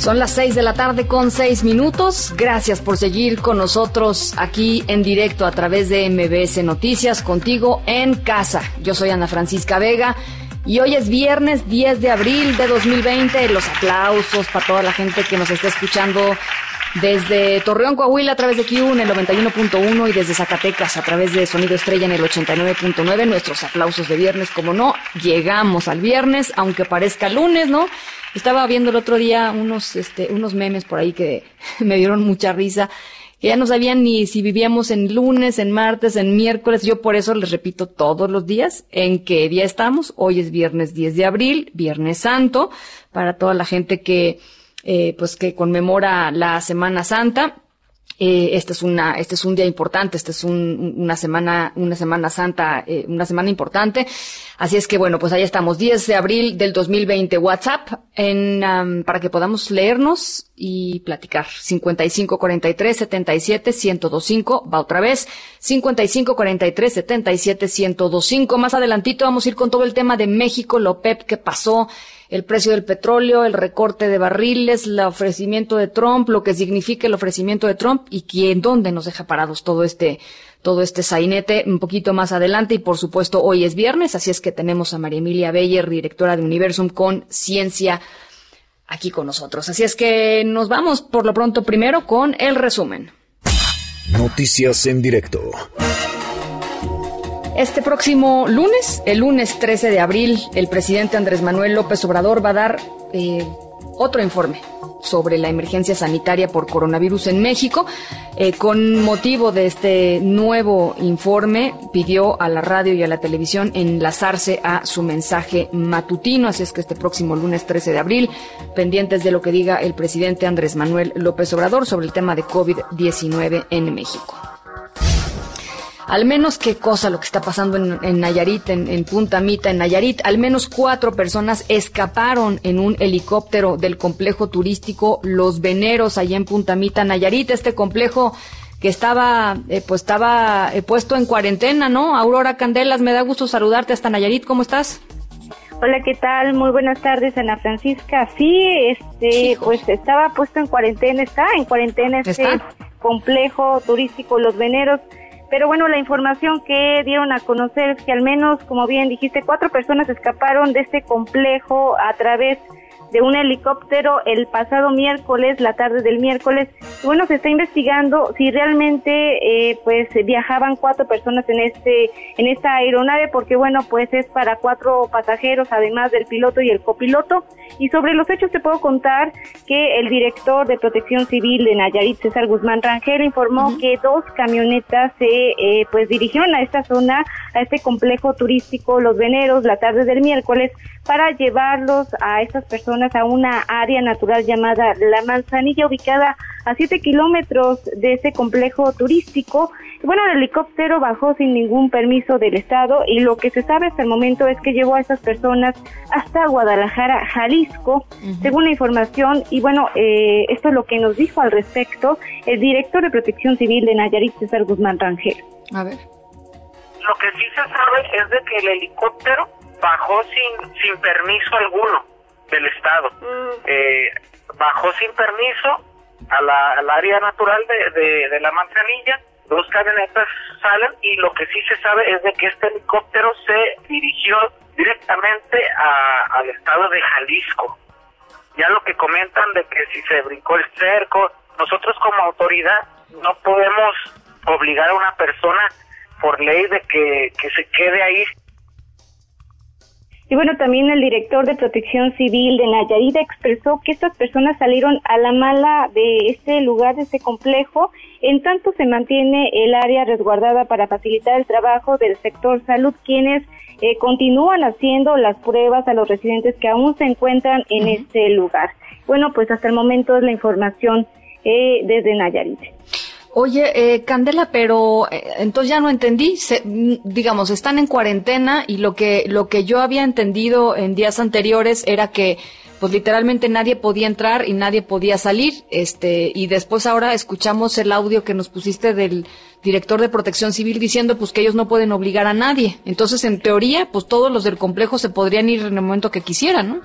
Son las seis de la tarde con seis minutos. Gracias por seguir con nosotros aquí en directo a través de MBS Noticias, contigo en casa. Yo soy Ana Francisca Vega Y hoy es viernes 10 de abril de 2020. Los aplausos para toda la gente que nos está escuchando desde Torreón, Coahuila a través de Q en el 91.1 y desde Zacatecas a través de Sonido Estrella en el 89.9. Nuestros aplausos de viernes, como no, llegamos al viernes, aunque parezca lunes, ¿no? Estaba viendo el otro día unos, este, unos memes por ahí que [LAUGHS] me dieron mucha risa que ya no sabían ni si vivíamos en lunes, en martes, en miércoles. Yo por eso les repito todos los días en qué día estamos. Hoy es viernes 10 de abril, Viernes Santo, para toda la gente que, eh, pues que conmemora la Semana Santa. Eh, este es una, este es un día importante, este es un, una semana, una semana santa, eh, una semana importante. Así es que bueno, pues ahí estamos, 10 de abril del 2020, WhatsApp, en, um, para que podamos leernos y platicar. 55 43 77 1025, va otra vez, 55 43 77 1025. Más adelantito vamos a ir con todo el tema de México, lo PEP que pasó, el precio del petróleo, el recorte de barriles, el ofrecimiento de Trump, lo que significa el ofrecimiento de Trump y quién, dónde nos deja parados todo este, todo este sainete un poquito más adelante y por supuesto hoy es viernes, así es que tenemos a María Emilia Beyer, directora de Universum con Ciencia aquí con nosotros. Así es que nos vamos por lo pronto primero con el resumen. Noticias en directo. Este próximo lunes, el lunes 13 de abril, el presidente Andrés Manuel López Obrador va a dar eh, otro informe sobre la emergencia sanitaria por coronavirus en México. Eh, con motivo de este nuevo informe, pidió a la radio y a la televisión enlazarse a su mensaje matutino. Así es que este próximo lunes 13 de abril, pendientes de lo que diga el presidente Andrés Manuel López Obrador sobre el tema de COVID-19 en México al menos qué cosa lo que está pasando en, Nayarit, en, Punta Mita, en Nayarit. Al menos cuatro personas escaparon en un helicóptero del complejo turístico Los Veneros, allá en Punta Mita, Nayarit. Este complejo que estaba, eh, pues estaba eh, puesto en cuarentena, ¿no? Aurora Candelas, me da gusto saludarte hasta Nayarit. ¿Cómo estás? Hola, ¿qué tal? Muy buenas tardes, Ana Francisca. Sí, este, pues estaba puesto en cuarentena, está en cuarentena este complejo turístico Los Veneros. Pero bueno, la información que dieron a conocer es que al menos, como bien dijiste, cuatro personas escaparon de este complejo a través un helicóptero el pasado miércoles, la tarde del miércoles. Bueno, se está investigando si realmente eh, pues viajaban cuatro personas en este en esta aeronave porque bueno, pues es para cuatro pasajeros además del piloto y el copiloto. Y sobre los hechos te puedo contar que el director de Protección Civil de Nayarit, César Guzmán Rangel, informó que dos camionetas se eh, pues dirigieron a esta zona, a este complejo turístico Los Veneros la tarde del miércoles para llevarlos a estas personas a una área natural llamada La Manzanilla, ubicada a 7 kilómetros de ese complejo turístico. Bueno, el helicóptero bajó sin ningún permiso del Estado y lo que se sabe hasta el momento es que llevó a esas personas hasta Guadalajara, Jalisco, según la información. Y bueno, eh, esto es lo que nos dijo al respecto el director de Protección Civil de Nayarit, César Guzmán Rangel. A ver. Lo que sí se sabe es de que el helicóptero bajó sin, sin permiso alguno del Estado. Mm. Eh, bajó sin permiso a la, al área natural de, de, la manzanilla, dos camionetas salen y lo que sí se sabe es de que este helicóptero se dirigió directamente a, al estado de Jalisco. Ya lo que comentan de que si se brincó el cerco, nosotros como autoridad no podemos obligar a una persona por ley de que, que se quede ahí y bueno, también el director de Protección Civil de Nayarit expresó que estas personas salieron a la mala de este lugar, de este complejo, en tanto se mantiene el área resguardada para facilitar el trabajo del sector salud, quienes eh, continúan haciendo las pruebas a los residentes que aún se encuentran en este lugar. Bueno, pues hasta el momento es la información eh, desde Nayarit. Oye, eh, Candela, pero eh, entonces ya no entendí. Mm, digamos, están en cuarentena y lo que lo que yo había entendido en días anteriores era que, pues literalmente nadie podía entrar y nadie podía salir. Este y después ahora escuchamos el audio que nos pusiste del director de Protección Civil diciendo, pues que ellos no pueden obligar a nadie. Entonces, en teoría, pues todos los del complejo se podrían ir en el momento que quisieran, ¿no?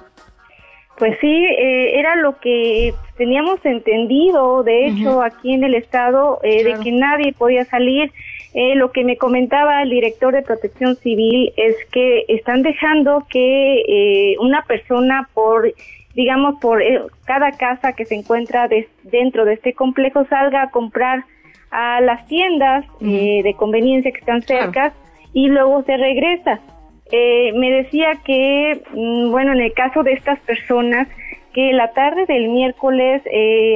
Pues sí, eh, era lo que teníamos entendido, de hecho, aquí en el estado, eh, de que nadie podía salir. Eh, lo que me comentaba el director de Protección Civil es que están dejando que eh, una persona por, digamos, por eh, cada casa que se encuentra dentro de este complejo salga a comprar a las tiendas de conveniencia que están cerca y luego se regresa. Me decía que, mm, bueno, en el caso de estas personas, que la tarde del miércoles,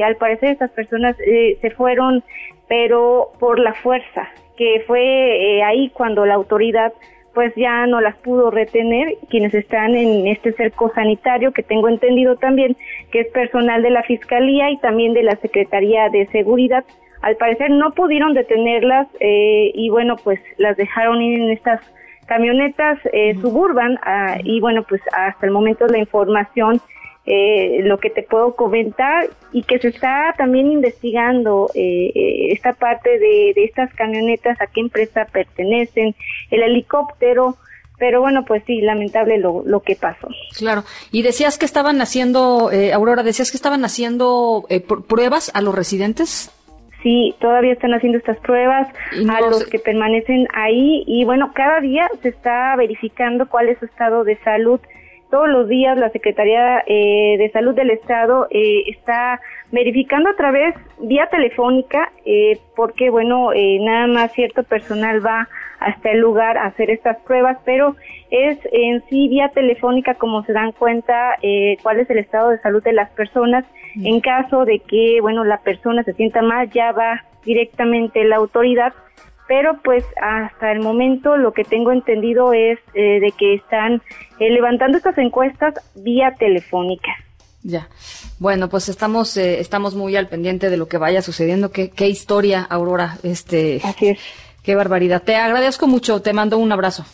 al parecer estas personas se fueron, pero por la fuerza, que fue eh, ahí cuando la autoridad pues ya no las pudo retener, quienes están en este cerco sanitario, que tengo entendido también que es personal de la Fiscalía y también de la Secretaría de Seguridad. Al parecer no pudieron detenerlas eh, y bueno, pues las dejaron ir en estas camionetas eh, suburban ah, y bueno, pues hasta el momento la información eh, lo que te puedo comentar y que se está también investigando eh, eh, esta parte de, estas camionetas, a qué empresa pertenecen, el helicóptero, pero bueno, pues sí, lamentable lo, lo que pasó. Claro, y decías que estaban haciendo, Aurora, decías que estaban haciendo pruebas a los residentes. Sí, todavía están haciendo estas pruebas a los que permanecen ahí. Y bueno, cada día se está verificando cuál es su estado de salud. Todos los días la Secretaría eh, de Salud del Estado eh, está verificando a través vía telefónica eh, porque bueno nada más cierto personal va hasta el lugar a hacer estas pruebas pero es en sí vía telefónica como se dan cuenta cuál es el estado de salud de las personas en caso de que bueno la persona se sienta mal ya va directamente la autoridad pero pues hasta el momento lo que tengo entendido es eh, de que están eh, levantando estas encuestas vía telefónica. Ya. Bueno, pues estamos eh, estamos muy al pendiente de lo que vaya sucediendo. Qué, qué historia, Aurora. Este. Así es. Qué barbaridad. Te agradezco mucho. Te mando un abrazo.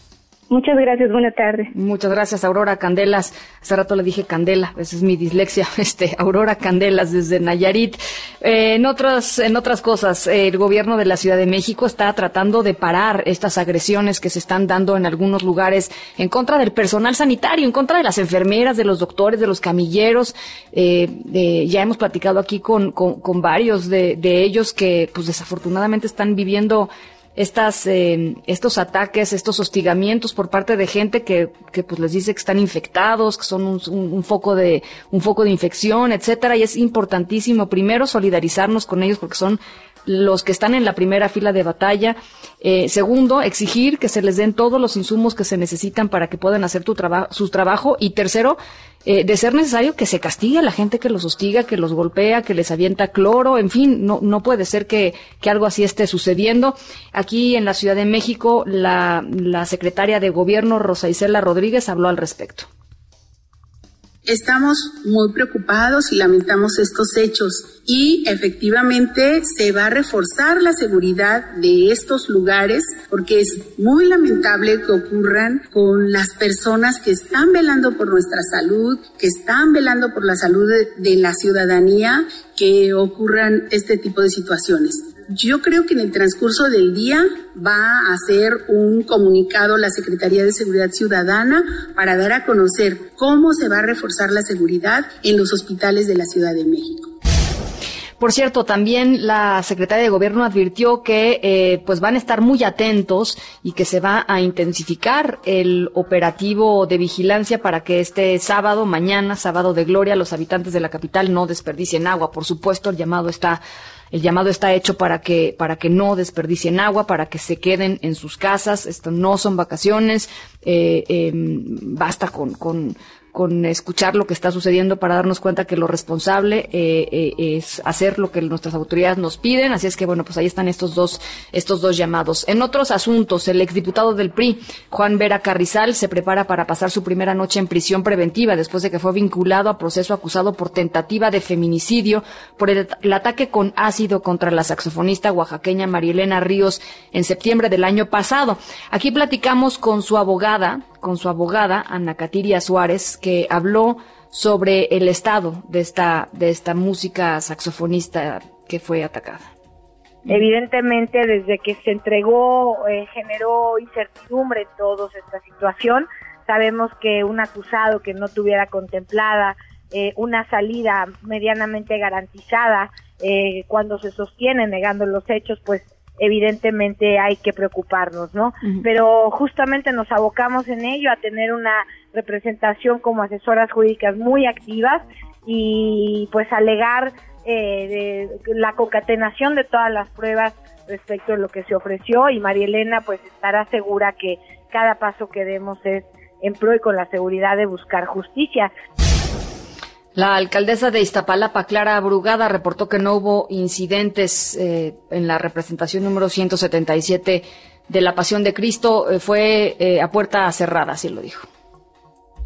Muchas gracias, buena tarde. Muchas gracias, Aurora Candelas. Hace rato le dije Candela, esa es mi dislexia. [LAUGHS] Este, Aurora Candelas desde Nayarit. Eh, en otras, en otras cosas, el gobierno de la Ciudad de México está tratando de parar estas agresiones que se están dando en algunos lugares en contra del personal sanitario, en contra de las enfermeras, de los doctores, de los camilleros. Eh, ya hemos platicado aquí con, con, varios de, de ellos que, pues desafortunadamente están viviendo estas, eh, estos ataques, estos hostigamientos por parte de gente que, que pues les dice que están infectados, que son un, un, foco de, un foco de infección, etcétera, y es importantísimo primero solidarizarnos con ellos porque son los que están en la primera fila de batalla. Eh, segundo, exigir que se les den todos los insumos que se necesitan para que puedan hacer su trabajo. Y tercero, eh, de ser necesario que se castigue a la gente que los hostiga, que los golpea, que les avienta cloro, en fin, no, no puede ser que, que algo así esté sucediendo. Aquí en la Ciudad de México, la, la secretaria de Gobierno, Rosa Isela Rodríguez, habló al respecto. Estamos muy preocupados y lamentamos estos hechos y efectivamente se va a reforzar la seguridad de estos lugares porque es muy lamentable que ocurran con las personas que están velando por nuestra salud, que están velando por la salud de, la ciudadanía, que ocurran este tipo de situaciones. Yo creo que en el transcurso del día va a hacer un comunicado la Secretaría de Seguridad Ciudadana para dar a conocer cómo se va a reforzar la seguridad en los hospitales de la Ciudad de México. Por cierto, también la secretaria de Gobierno advirtió que eh, pues van a estar muy atentos y que se va a intensificar el operativo de vigilancia para que este sábado, mañana, sábado de gloria, los habitantes de la capital no desperdicien agua. Por supuesto, el llamado está el llamado está hecho para que, para que no desperdicien agua, para que se queden en sus casas. Esto no son vacaciones. Eh, em, basta con, con, con escuchar lo que está sucediendo para darnos cuenta que lo responsable eh, eh, es hacer lo que nuestras autoridades nos piden. Así es que bueno, pues ahí están estos dos, estos dos llamados. En otros asuntos, el exdiputado del PRI, Juan Vera Carrizal, se prepara para pasar su primera noche en prisión preventiva después de que fue vinculado a proceso acusado por tentativa de feminicidio por el, el ataque con ácido contra la saxofonista oaxaqueña Marielena Ríos en septiembre del año pasado. Aquí platicamos con su abogada, con su abogada, Ana Catiria Suárez, que habló sobre el estado de esta, de esta música saxofonista que fue atacada. Evidentemente, desde que se entregó, eh, generó incertidumbre en toda esta situación. Sabemos que un acusado que no tuviera contemplada eh, una salida medianamente garantizada eh, cuando se sostiene negando los hechos, pues evidentemente hay que preocuparnos, ¿no? Pero justamente nos abocamos en ello a tener una representación como asesoras jurídicas muy activas y pues alegar eh, de la concatenación de todas las pruebas respecto a lo que se ofreció y María Elena pues estará segura que cada paso que demos es en pro y con la seguridad de buscar justicia. La alcaldesa de Iztapalapa, Clara Brugada, reportó que no hubo incidentes eh, en la representación número 177 de la Pasión de Cristo. Eh, fue eh, a puerta cerrada, así lo dijo.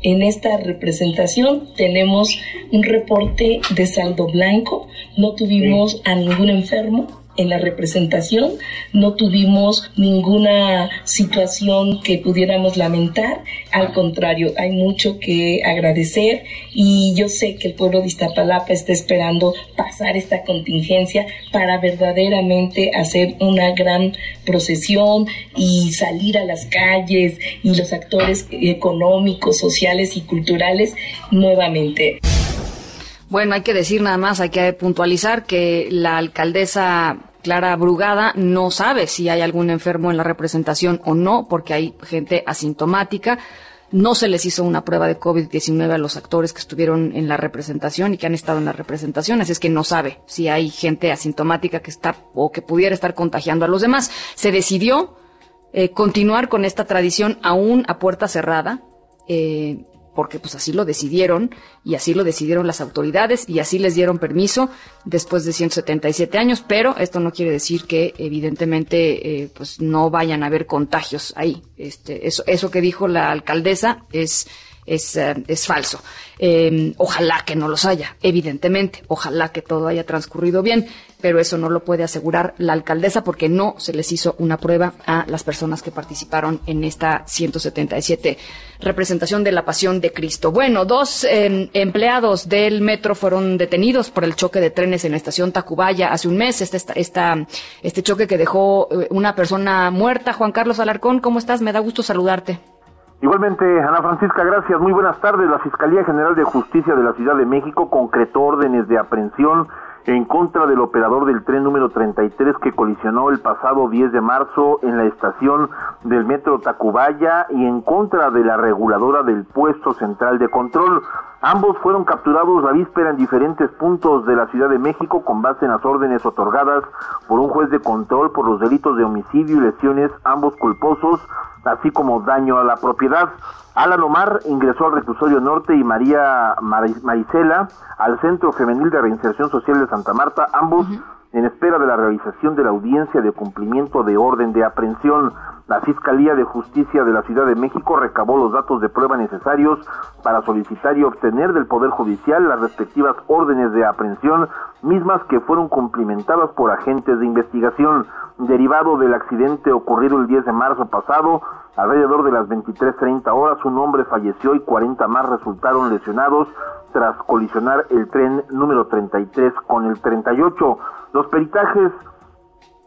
En esta representación tenemos un reporte de saldo blanco, no tuvimos a ningún enfermo, en la representación, no tuvimos ninguna situación que pudiéramos lamentar, al contrario, hay mucho que agradecer y yo sé que el pueblo de Iztapalapa está esperando pasar esta contingencia para verdaderamente hacer una gran procesión y salir a las calles y los actores económicos, sociales y culturales nuevamente. Bueno, hay que decir nada más, hay que puntualizar que la alcaldesa Clara Brugada no sabe si hay algún enfermo en la representación o no, porque hay gente asintomática. No se les hizo una prueba de COVID-19 a los actores que estuvieron en la representación y que han estado en la representación, así es que no sabe si hay gente asintomática que está o que pudiera estar contagiando a los demás. Se decidió eh, continuar con esta tradición aún a puerta cerrada. Eh, porque pues así lo decidieron y así lo decidieron las autoridades y así les dieron permiso después de 177 años, pero esto no quiere decir que evidentemente eh, pues no vayan a haber contagios ahí. Este, eso, eso que dijo la alcaldesa es es, eh, es falso. Em, ojalá que no los haya, evidentemente. Ojalá que todo haya transcurrido bien, pero eso no lo puede asegurar la alcaldesa porque no se les hizo una prueba a las personas que participaron en esta 177 representación de la Pasión de Cristo. Bueno, dos em, empleados del metro fueron detenidos por el choque de trenes en la estación Tacubaya hace un mes. Este, esta, este choque que dejó eh, una persona muerta. Juan Carlos Alarcón, ¿cómo estás? Me da gusto saludarte. Igualmente, Ana Francisca, gracias. Muy buenas tardes. La Fiscalía General de Justicia de la Ciudad de México concretó órdenes de aprehensión en contra del operador del tren número 33 que colisionó el pasado 10 de marzo en la estación del metro Tacubaya y en contra de la reguladora del puesto central de control. Ambos fueron capturados la víspera en diferentes puntos de la Ciudad de México con base en las órdenes otorgadas por un juez de control por los delitos de homicidio y lesiones, ambos culposos así como daño a la propiedad. Alan Omar ingresó al reclusorio norte y María Marisela al Centro Femenil de Reinserción Social de Santa Marta, ambos en espera de la realización de la audiencia de cumplimiento de orden de aprehensión. La Fiscalía de Justicia de la Ciudad de México recabó los datos de prueba necesarios para solicitar y obtener del Poder Judicial las respectivas órdenes de aprehensión, mismas que fueron cumplimentadas por agentes de investigación. Derivado del accidente ocurrido el 10 de marzo pasado, alrededor de las 23.30 horas, un hombre falleció y 40 más resultaron lesionados tras colisionar el tren número 33 con el 38. Los peritajes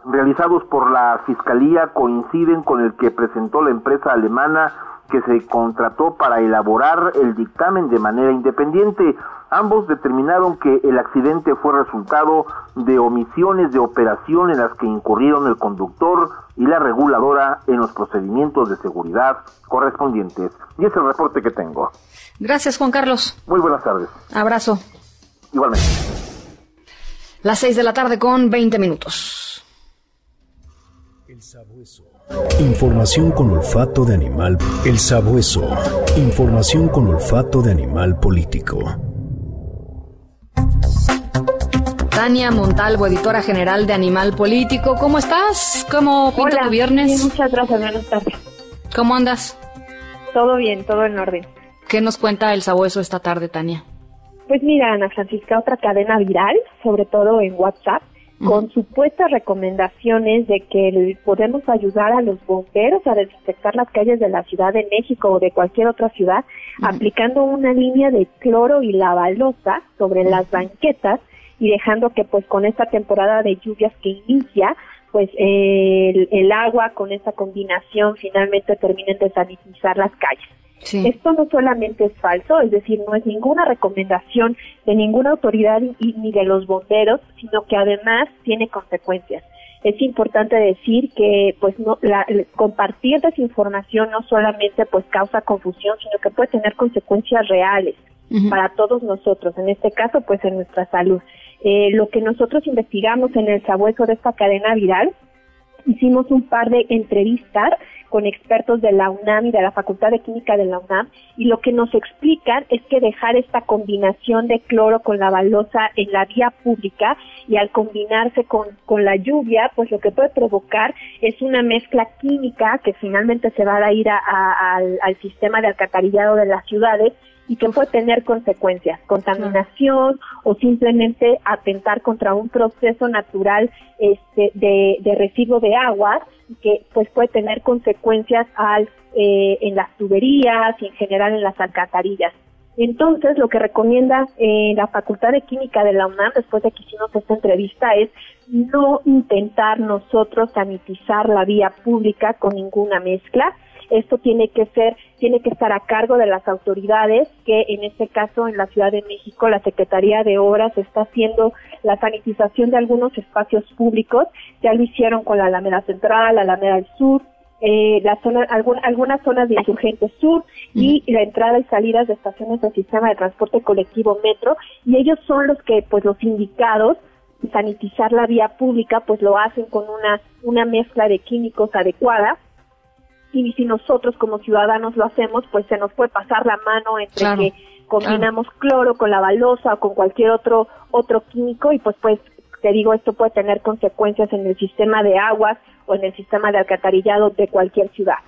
realizados por la Fiscalía coinciden con el que presentó la empresa alemana que se contrató para elaborar el dictamen de manera independiente. Ambos determinaron que el accidente fue resultado de omisiones de operación en las que incurrieron el conductor y la reguladora en los procedimientos de seguridad correspondientes. Y es el reporte que tengo. Gracias, Juan Carlos. Muy buenas tardes. Abrazo. Igualmente. Las seis de la tarde con 20 minutos. El sabueso. Información con olfato de animal. El sabueso. Información con olfato de animal político. Tania Montalvo, editora general de Animal Político. ¿Cómo estás? ¿Cómo pinta tu viernes? muchas gracias, buenas tardes. ¿Cómo andas? Todo bien, todo en orden. ¿Qué nos cuenta el sabueso esta tarde, Tania? Pues mira, Ana Francisca, otra cadena viral, sobre todo en WhatsApp, con supuestas recomendaciones de que podemos ayudar a los bomberos a desinfectar las calles de la Ciudad de México o de cualquier otra ciudad, aplicando una línea de cloro y lavalosa sobre las banquetas y dejando que pues con esta temporada de lluvias que inicia, pues el, el agua con esta combinación finalmente terminen de sanitizar las calles. Esto no solamente es falso, es decir, no es ninguna recomendación de ninguna autoridad y, ni de los bomberos, sino que además tiene consecuencias. es importante decir que pues no la, compartir desinformación no solamente pues causa confusión, sino que puede tener consecuencias reales para todos nosotros, en este caso pues en nuestra salud. Eh, lo que nosotros investigamos en el sabueso de esta cadena viral, hicimos un par de entrevistas con expertos de la UNAM y de la Facultad de Química de la UNAM y lo que nos explican es que dejar esta combinación de cloro con la balosa en la vía pública y al combinarse con, con la lluvia, pues lo que puede provocar es una mezcla química que finalmente se va a ir al, al sistema de alcantarillado de las ciudades y que puede tener consecuencias, contaminación o simplemente atentar contra un proceso natural este, de, de residuo de agua que pues puede tener consecuencias al, eh, en las tuberías y en general en las alcantarillas. Entonces, lo que recomienda eh, la Facultad de Química de la UNAM, después de que hicimos esta entrevista, es no intentar nosotros sanitizar la vía pública con ninguna mezcla, esto tiene que ser, tiene que estar a cargo de las autoridades, que en este caso en la Ciudad de México la Secretaría de Obras está haciendo la sanitización de algunos espacios públicos, ya lo hicieron con la Alameda Central, la Alameda del Sur, eh, la zona, algunas zonas de Insurgente Sur y la entrada y salidas de estaciones del sistema de transporte colectivo Metro. Y ellos son los que, pues los indicados, sanitizar la vía pública, pues lo hacen con una, una mezcla de químicos adecuada y si nosotros como ciudadanos lo hacemos, pues se nos puede pasar la mano entre que combinamos cloro con la balosa o con cualquier otro otro químico y pues pues te digo esto puede tener consecuencias en el sistema de aguas o en el sistema de alcantarillado de cualquier ciudad.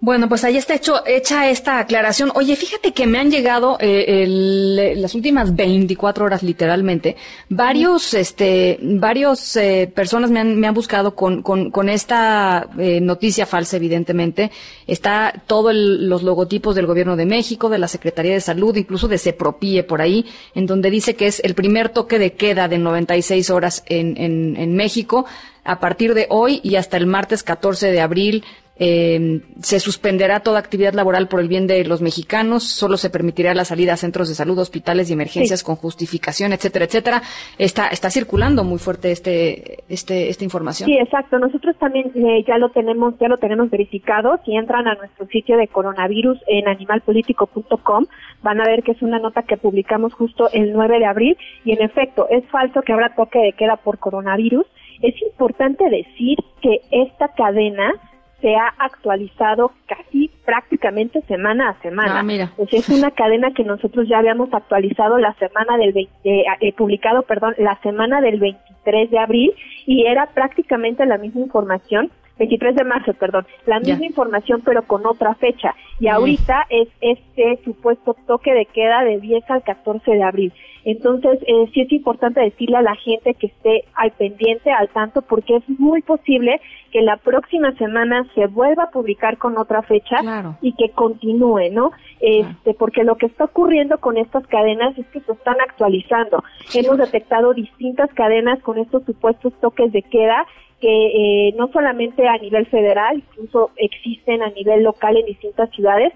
Bueno, pues ahí está hecho, hecha esta aclaración. Oye, fíjate que me han llegado eh, las últimas 24 horas, literalmente, varios, este, varios eh, personas me han, me han buscado con, con, con esta eh, noticia falsa, evidentemente. Está todos los logotipos del Gobierno de México, de la Secretaría de Salud, incluso de CEPROPIE por ahí, en donde dice que es el primer toque de queda de 96 horas en, en, en México a partir de hoy y hasta el martes 14 de abril eh, se suspenderá toda actividad laboral por el bien de los mexicanos, solo se permitirá la salida a centros de salud, hospitales y emergencias con justificación, etcétera, etcétera. Está, está circulando muy fuerte este, este, esta información. Sí, exacto. Nosotros también eh, ya lo tenemos, ya lo tenemos verificado. Si entran a nuestro sitio de coronavirus en animalpolitico.com, van a ver que es una nota que publicamos justo el 9 de abril y en efecto es falso que habrá toque de queda por coronavirus. Es importante decir que esta cadena se ha actualizado casi prácticamente semana a semana. Ah, es una cadena que nosotros ya habíamos actualizado la semana del 20, eh, eh, publicado, perdón, la semana del 23 de abril y era prácticamente la misma información 23 de marzo, perdón, la misma información pero con otra fecha. Y ahorita es este supuesto toque de queda de 10 al 14 de abril. Entonces, eh, sí es importante decirle a la gente que esté al pendiente, al tanto, porque es muy posible que la próxima semana se vuelva a publicar con otra fecha y que continúe, ¿no? Este, porque lo que está ocurriendo con estas cadenas es que se están actualizando. Hemos detectado distintas cadenas con estos supuestos toques de queda que eh, no solamente a nivel federal, incluso existen a nivel local en distintas ciudades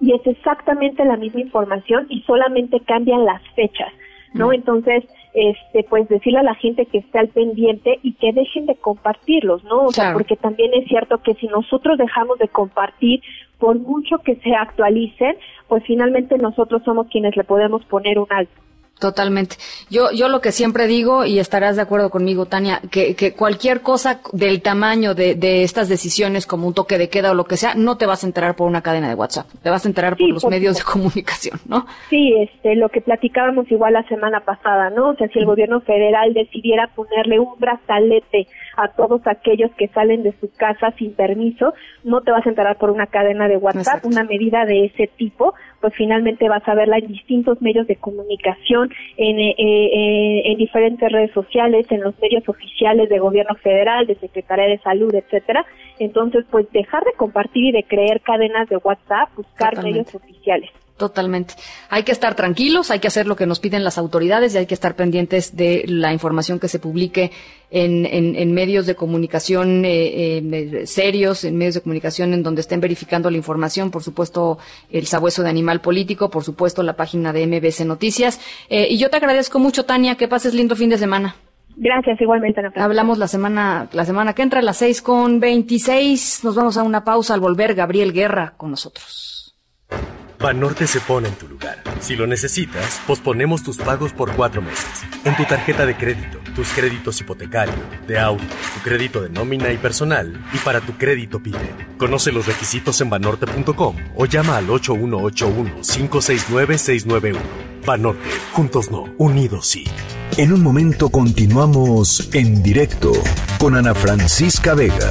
y es exactamente la misma información y solamente cambian las fechas, ¿no? Mm. Entonces, este, pues decirle a la gente que esté al pendiente y que dejen de compartirlos, ¿no? O sea, porque también es cierto que si nosotros dejamos de compartir, por mucho que se actualicen, pues finalmente nosotros somos quienes le podemos poner un alto. Totalmente. Yo, yo lo que siempre digo, y estarás de acuerdo conmigo, Tania, que, que cualquier cosa del tamaño de, de, estas decisiones, como un toque de queda o lo que sea, no te vas a enterar por una cadena de WhatsApp, te vas a enterar por los medios de comunicación, ¿no? Sí, este, lo que platicábamos igual la semana pasada, ¿no? O sea, si el gobierno federal decidiera ponerle un brazalete a todos aquellos que salen de su casa sin permiso, no te vas a enterar por una cadena de WhatsApp, una medida de ese tipo, pues finalmente vas a verla en distintos medios de comunicación, en, eh, eh, en diferentes redes sociales, en los medios oficiales de gobierno federal, de Secretaría de Salud, etcétera. Entonces, pues dejar de compartir y de creer cadenas de WhatsApp, buscar medios oficiales. Totalmente. Hay que estar tranquilos, hay que hacer lo que nos piden las autoridades y hay que estar pendientes de la información que se publique en, en, medios de comunicación eh, eh, serios, en medios de comunicación en donde estén verificando la información, por supuesto el sabueso de animal político, por supuesto la página de MBC Noticias. Eh, y yo te agradezco mucho, Tania, que pases lindo fin de semana. Gracias, igualmente. Ana. Hablamos la semana, la semana que entra, a las 6 con 26. Nos vamos a una pausa al volver. Gabriel Guerra con nosotros. Banorte se pone en tu lugar. Si lo necesitas, posponemos tus pagos por cuatro meses. En tu tarjeta de crédito, tus créditos hipotecario, de auto, tu crédito de nómina y personal, y para tu crédito PYME. Conoce los requisitos en banorte.com o llama al 8181-569-691. Banorte, juntos no, unidos sí. En un momento continuamos en directo con Ana Francisca Vega.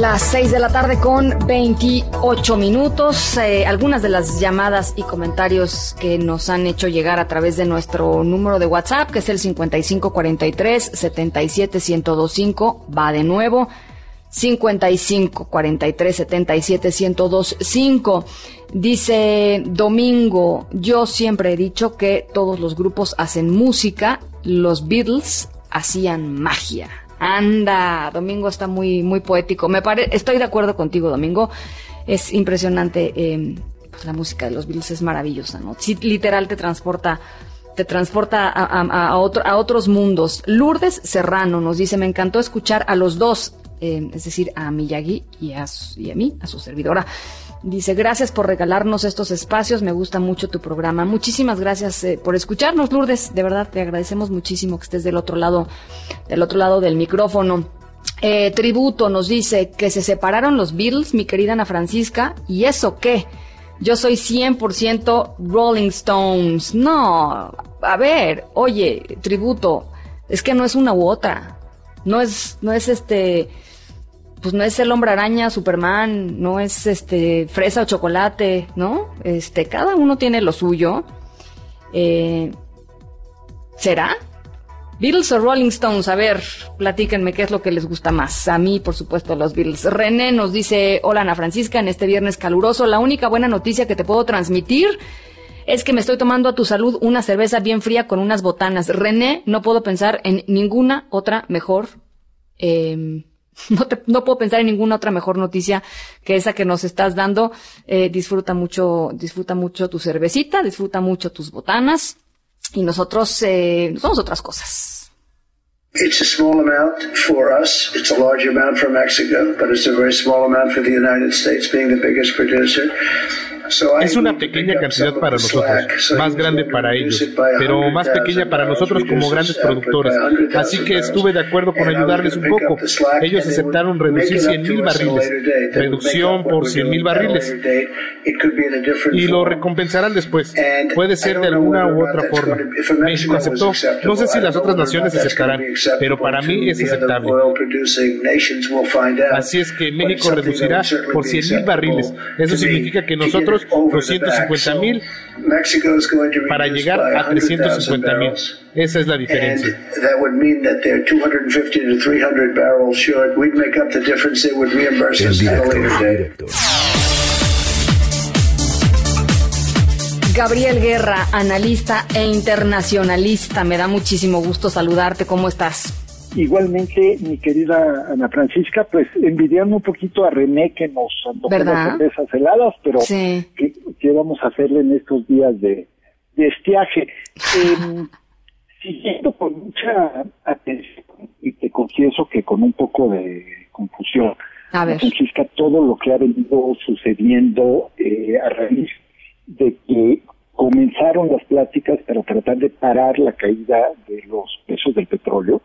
Las 6 de la tarde con 28 minutos. Eh, algunas de las llamadas y comentarios que nos han hecho llegar a través de nuestro número de WhatsApp, que es el 5543 77125, va de nuevo. 55 43 77 1025. Dice Domingo, yo siempre he dicho que todos los grupos hacen música, los Beatles hacían magia. Anda, Domingo está muy, muy poético. Me pare, estoy de acuerdo contigo, Domingo. Es impresionante. Eh, pues la música de los Beatles es maravillosa, ¿no? Sí, literal te transporta, te transporta a, a, a, otro, a otros mundos. Lourdes Serrano nos dice, me encantó escuchar a los dos, eh, es decir, a Miyagi y y a mí, a su servidora. Dice, gracias por regalarnos estos espacios, me gusta mucho tu programa. Muchísimas gracias eh, por escucharnos, Lourdes. De verdad, te agradecemos muchísimo que estés del otro lado, del otro lado del micrófono. Eh, tributo nos dice que se separaron los Beatles, mi querida Ana Francisca, ¿y eso qué? Yo soy 100% Rolling Stones. No, a ver, oye, tributo, es que no es una u otra. No es, no es este, pues no es el hombre araña, Superman, no es este fresa o chocolate, ¿no? Este, cada uno tiene lo suyo. Eh, ¿Será? Beatles o Rolling Stones, a ver, platíquenme qué es lo que les gusta más. A mí, por supuesto, los Beatles. René nos dice, hola Ana Francisca, en este viernes caluroso, la única buena noticia que te puedo transmitir es que me estoy tomando a tu salud una cerveza bien fría con unas botanas. René, no puedo pensar en ninguna otra mejor eh, no, te, no puedo pensar en ninguna otra mejor noticia que esa que nos estás dando. Eh, disfruta mucho, disfruta mucho tu cervecita, disfruta mucho tus botanas y nosotros eh, somos otras cosas. It's a small amount for us. It's a large amount for Mexico, but it's a very small amount for the United States, being the biggest producer. Es una pequeña cantidad para nosotros, más grande para ellos, pero más pequeña para nosotros como grandes productores. Así que estuve de acuerdo con ayudarles un poco. Ellos aceptaron reducir 100 mil barriles, reducción por 100 mil barriles, y lo recompensarán después. Puede ser de alguna u otra forma. México aceptó. No sé si las otras naciones aceptarán, pero para mí es aceptable. Así es que México reducirá por 100 mil barriles. Eso significa que nosotros 250 mil para llegar a 350 mil. Esa es la diferencia. El. Gabriel Guerra, analista e internacionalista, me da muchísimo gusto saludarte. ¿Cómo estás? Igualmente, mi querida Ana Francisca, pues envidiando un poquito a René que nos antojó las cervezas heladas, pero sí. ¿qué, ¿qué, vamos a hacerle en estos días de, de estiaje? Eh, [LAUGHS] siguiendo con mucha atención, y te confieso que con un poco de confusión, a ver. Francisca, todo lo que ha venido sucediendo eh, a raíz de que comenzaron las pláticas para tratar de parar la caída de los precios del petróleo,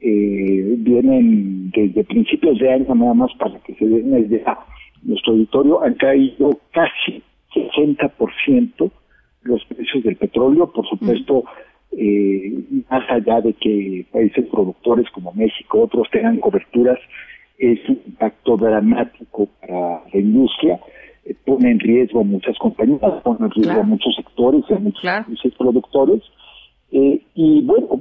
eh, vienen desde principios de año nada más para que se den una idea. Nuestro auditorio han caído casi 60% los precios del petróleo, por supuesto, eh, más allá de que países productores como México, otros tengan coberturas, es un impacto dramático para la industria, eh, pone en riesgo a muchas compañías, pone en riesgo Claro. a muchos sectores, a muchos, Claro. productores, eh, y bueno,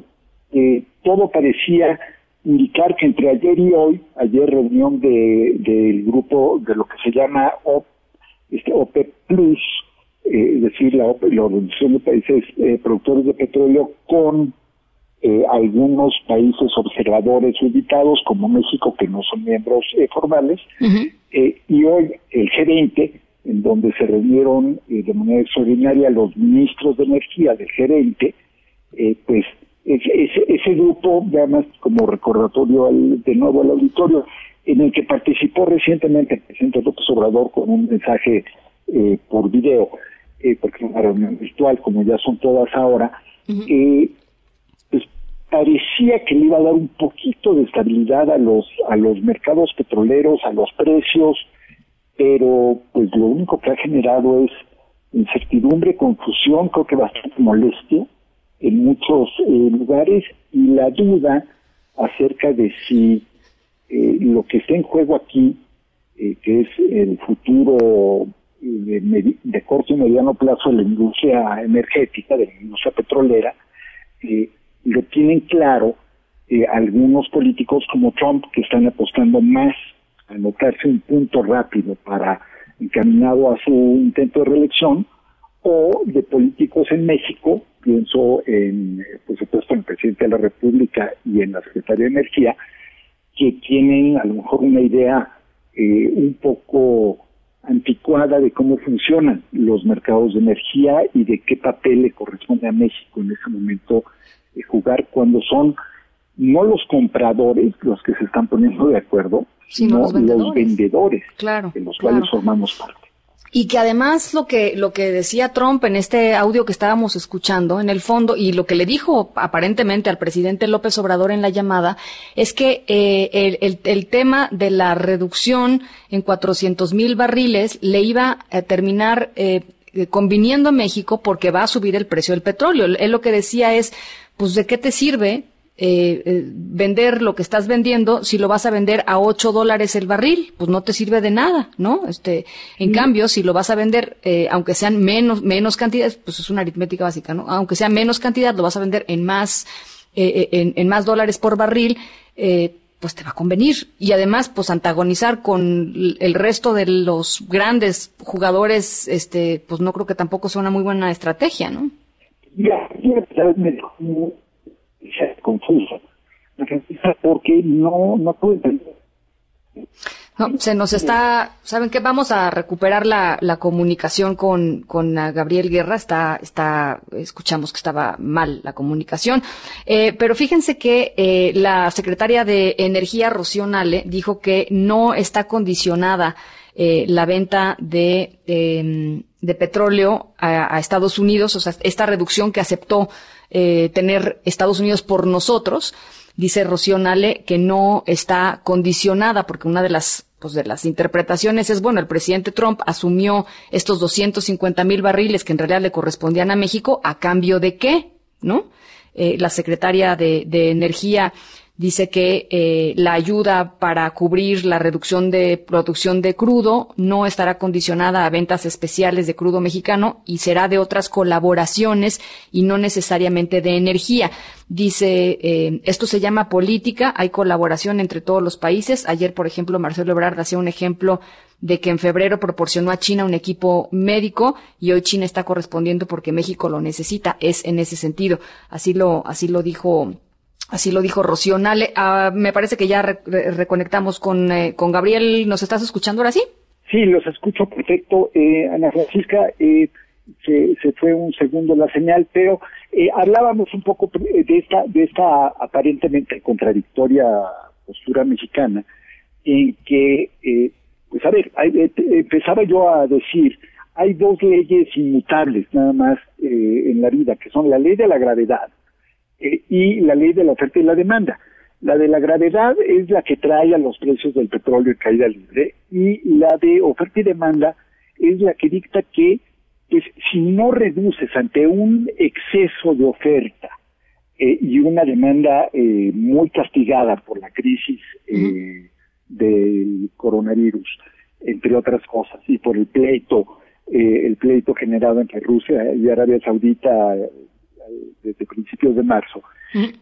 eh, todo parecía indicar que entre ayer y hoy, ayer reunión de, del grupo de lo que se llama OP, este, OPEP Plus, es decir, la, la Organización de Países Productores de Petróleo con algunos países observadores ubicados como México que no son miembros formales y hoy el G20 en donde se reunieron de manera extraordinaria los ministros de energía del G20 pues ese, ese grupo, además como recordatorio de nuevo al auditorio, en el que participó recientemente el presidente López Obrador con un mensaje eh, por video, eh, porque es una reunión virtual, como ya son todas ahora, eh, pues parecía que le iba a dar un poquito de estabilidad a los, a los mercados petroleros, a los precios, pero pues lo único que ha generado es incertidumbre, confusión, creo que bastante molestia en muchos eh, lugares y la duda acerca de si eh, lo que está en juego aquí, eh, que es el futuro de, de, corto y mediano plazo de la industria energética, de la industria petrolera, lo tienen claro algunos políticos como Trump que están apostando más a anotarse un punto rápido para encaminado a su intento de reelección, o de políticos en México, pienso en, por supuesto, en el presidente de la República y en la secretaria de Energía, que tienen a lo mejor una idea eh, un poco anticuada de cómo funcionan los mercados de energía y de qué papel le corresponde a México en ese momento de jugar cuando son no los compradores los que se están poniendo de acuerdo, sino los vendedores, de los cuales formamos parte. Y que además lo que, lo que decía Trump en este audio que estábamos escuchando, en el fondo, y lo que le dijo aparentemente al presidente López Obrador en la llamada, es que eh, el, el, tema de la reducción en 400 mil barriles le iba a terminar eh, conviniendo a México porque va a subir el precio del petróleo. Él lo que decía es, pues, ¿de qué te sirve eh, eh, vender lo que estás vendiendo, si lo vas a vender a 8 dólares el barril, pues no te sirve de nada, ¿no? Este, en cambio, si lo vas a vender, eh, aunque sean menos, menos cantidades, pues es una aritmética básica, ¿no? Aunque sea menos cantidad, lo vas a vender en más, eh, en, en, más dólares por barril, pues te va a convenir. Y además, pues antagonizar con el resto de los grandes jugadores, este, pues no creo que tampoco sea una muy buena estrategia, ¿no? Ya, se confuso. Porque no, no puede entender. No, se nos está, ¿saben qué? Vamos a recuperar la, la comunicación con, con Gabriel Guerra. Está, está, escuchamos que estaba mal la comunicación. Eh, pero fíjense que eh, la secretaria de Energía, Rocío Nale, dijo que no está condicionada eh, la venta de, em, de petróleo a, a, Estados Unidos, o sea, esta reducción que aceptó eh, tener Estados Unidos por nosotros, dice Rocío Nale, que no está condicionada, porque una de las pues de las interpretaciones es, bueno, el presidente Trump asumió estos 250 mil barriles que en realidad le correspondían a México, ¿a cambio de qué? ¿No? Eh, la secretaria de, de Energía dice que eh, la ayuda para cubrir la reducción de producción de crudo no estará condicionada a ventas especiales de crudo mexicano y será de otras colaboraciones y no necesariamente de energía. Dice, eh, esto se llama política, hay colaboración entre todos los países. Ayer, por ejemplo, Marcelo Ebrard hacía un ejemplo de que en febrero proporcionó a China un equipo médico y hoy China está correspondiendo porque México lo necesita. Es en ese sentido. Así lo, así lo dijo Así lo dijo Rocío Nale. Ah, me parece que ya reconectamos con, eh, con Gabriel. ¿Nos estás escuchando ahora sí? Sí, los escucho perfecto. Eh, Ana Francisca, eh, se, se, fue un segundo la señal, pero eh, hablábamos un poco de esta, de esta aparentemente contradictoria postura mexicana, en que, eh, pues a ver, hay, empezaba yo a decir, hay dos leyes inmutables nada más en la vida, que son la ley de la gravedad eh, y la ley de la oferta y la demanda. La de la gravedad es la que trae a los precios del petróleo en caída libre y la de oferta y demanda es la que dicta que pues, si no reduces ante un exceso de oferta eh, y una demanda eh, muy castigada por la crisis eh, del coronavirus, entre otras cosas, y por el pleito, eh, el pleito generado entre Rusia y Arabia Saudita desde principios de marzo,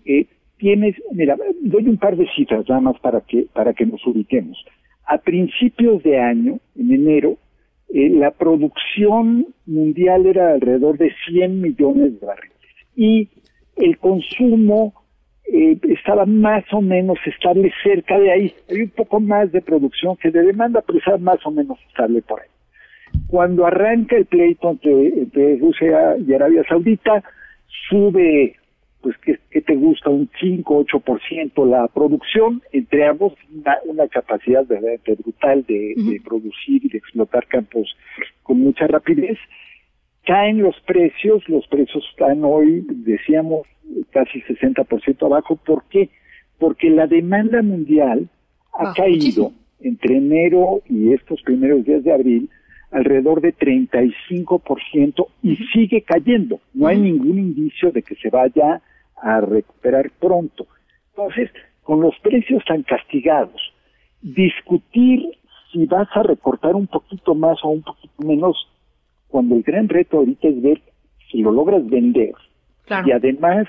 eh, tienes, mira, doy un par de cifras nada más para que, para que nos ubiquemos. A principios de año, en enero, eh, la producción mundial era alrededor de 100 millones de barriles y el consumo eh, estaba más o menos estable cerca de ahí. Hay un poco más de producción que de demanda, pero estaba más o menos estable por ahí. Cuando arranca el pleito entre, Rusia y Arabia Saudita, sube, pues, ¿qué, te gusta? Un 5, 8% la producción, entre ambos, una, capacidad verdaderamente brutal de, de producir y de explotar campos con mucha rapidez caen los precios, los precios están hoy, decíamos, casi 60% abajo. ¿Por qué? Porque la demanda mundial ha caído entre enero y estos primeros días de abril alrededor de 35% y sigue cayendo. No hay ningún indicio de que se vaya a recuperar pronto. Entonces, con los precios tan castigados, discutir si vas a recortar un poquito más o un poquito menos cuando el gran reto ahorita es ver si lo logras vender. Y además,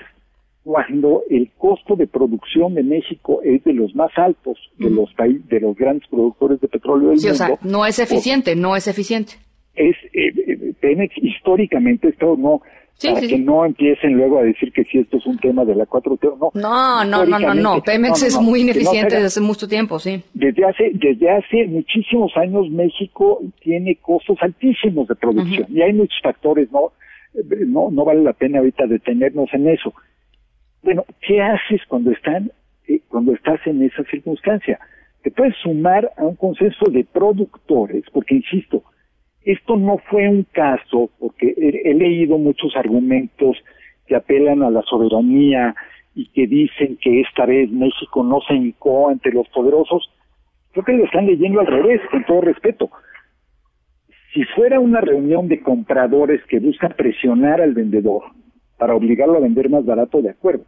cuando el costo de producción de México es de los más altos de los países, de los grandes productores de petróleo del sí, mundo. o sea, no es eficiente, no es eficiente. Es, eh, eh, Pemex históricamente esto no, para que no empiecen luego a decir que si esto es un tema de la 4T no. No, no, no, no, no. Pemex es muy ineficiente desde hace mucho tiempo, sí. Desde hace, desde hace muchísimos años México tiene costos altísimos de producción y hay muchos factores, ¿no? No, no vale la pena ahorita detenernos en eso. Bueno, ¿qué haces cuando están, eh, cuando estás en esa circunstancia? Te puedes sumar a un consenso de productores, porque insisto, esto no fue un caso, porque he, leído muchos argumentos que apelan a la soberanía y que dicen que esta vez México no se hincó ante los poderosos. Creo que lo están leyendo al revés, con todo respeto. Si fuera una reunión de compradores que buscan presionar al vendedor para obligarlo a vender más barato, de acuerdo.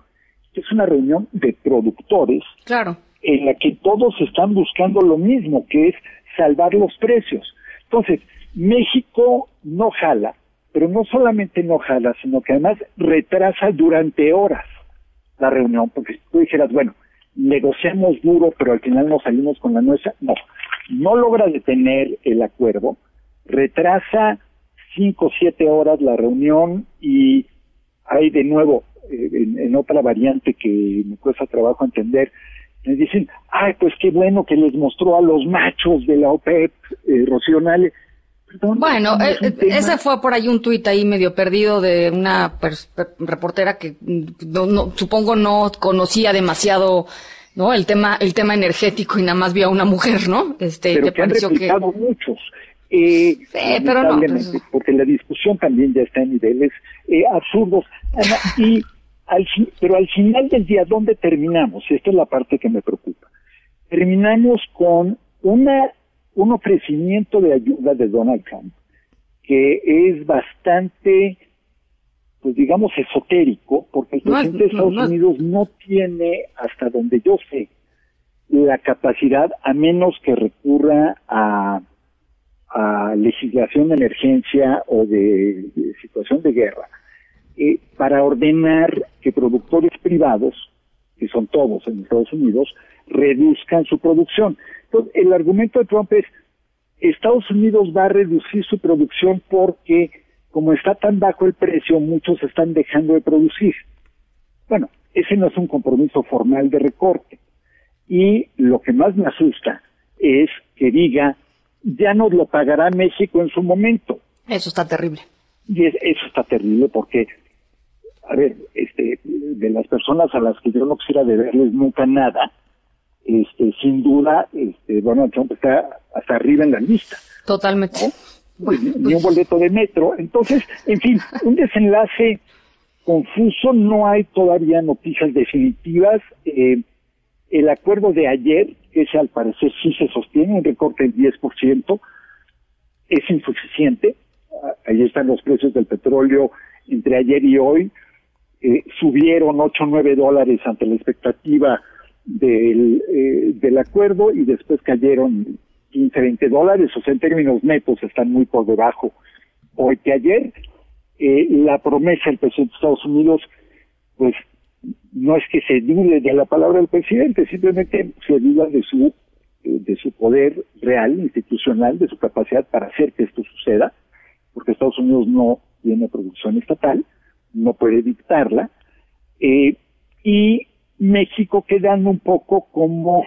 Es una reunión de productores claro. en la que todos están buscando lo mismo, que es salvar los precios. Entonces, México no jala, pero no solamente no jala, sino que además retrasa durante horas la reunión, porque si tú dijeras, bueno, negociamos duro, pero al final nos salimos con la nuestra, no, no logra detener el acuerdo, retrasa cinco o siete horas la reunión y hay de nuevo, eh, en, otra variante que me cuesta trabajo entender, me dicen, ay, pues qué bueno que les mostró a los machos de la OPEP, eh, Rocío bueno, eh, ese fue por ahí un tuit ahí medio perdido de una reportera que mm, no, supongo no conocía demasiado no el tema el tema energético y nada más vio a una mujer, ¿no? Este, pero que han replicado muchos. Eh, pero no, pues, porque la discusión también ya está en niveles eh, absurdos. y al, pero al final del día, ¿dónde terminamos? Esta es la parte que me preocupa. Terminamos con una un ofrecimiento de ayuda de Donald Trump que es bastante, pues digamos, esotérico, porque el presidente de Estados Unidos no tiene, hasta donde yo sé, la capacidad, a menos que recurra a, a legislación de emergencia o de, situación de guerra, eh, para ordenar que productores privados, que son todos en Estados Unidos, reduzcan su producción. Entonces, el argumento de Trump es, Estados Unidos va a reducir su producción porque, como está tan bajo el precio, muchos están dejando de producir. Bueno, ese no es un compromiso formal de recorte. Y lo que más me asusta es que diga, ya nos lo pagará México en su momento. Eso está terrible. Y eso está terrible porque, a ver, este, de las personas a las que yo no quisiera deberles nunca nada, este, sin duda, este, Donald Trump está hasta arriba en la lista. Totalmente. ni un boleto de metro. Entonces, en fin, un desenlace confuso, no hay todavía noticias definitivas. Eh, el acuerdo de ayer, ese al parecer sí se sostiene, un recorte del 10%, es insuficiente. Ah, ahí están los precios del petróleo entre ayer y hoy. Eh, subieron 8 o 9 dólares ante la expectativa del, eh, del acuerdo y después cayeron 15, 20 dólares, o sea, en términos netos están muy por debajo hoy que ayer. Eh, la promesa del presidente de Estados Unidos, pues no es que se dude de la palabra del presidente, simplemente se duda de su eh, de su poder real, institucional, de su capacidad para hacer que esto suceda, porque Estados Unidos no tiene producción estatal, no puede dictarla, eh, y México quedando un poco como,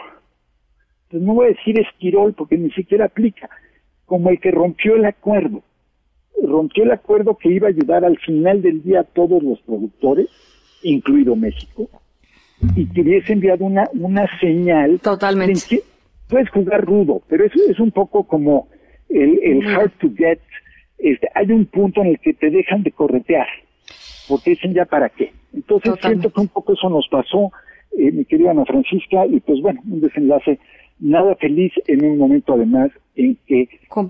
pues no voy a decir esquirol porque ni siquiera aplica, como el que rompió el acuerdo. Rompió el acuerdo que iba a ayudar al final del día a todos los productores, incluido México, y que hubiese enviado una, una señal. Totalmente. puedes jugar rudo, pero eso es un poco como el, el hard to get. Este, hay un punto en el que te dejan de corretear, porque dicen ya para qué. Entonces siento que un poco eso nos pasó, eh, mi querida Ana Francisca, y pues bueno, un desenlace nada feliz en un momento además en que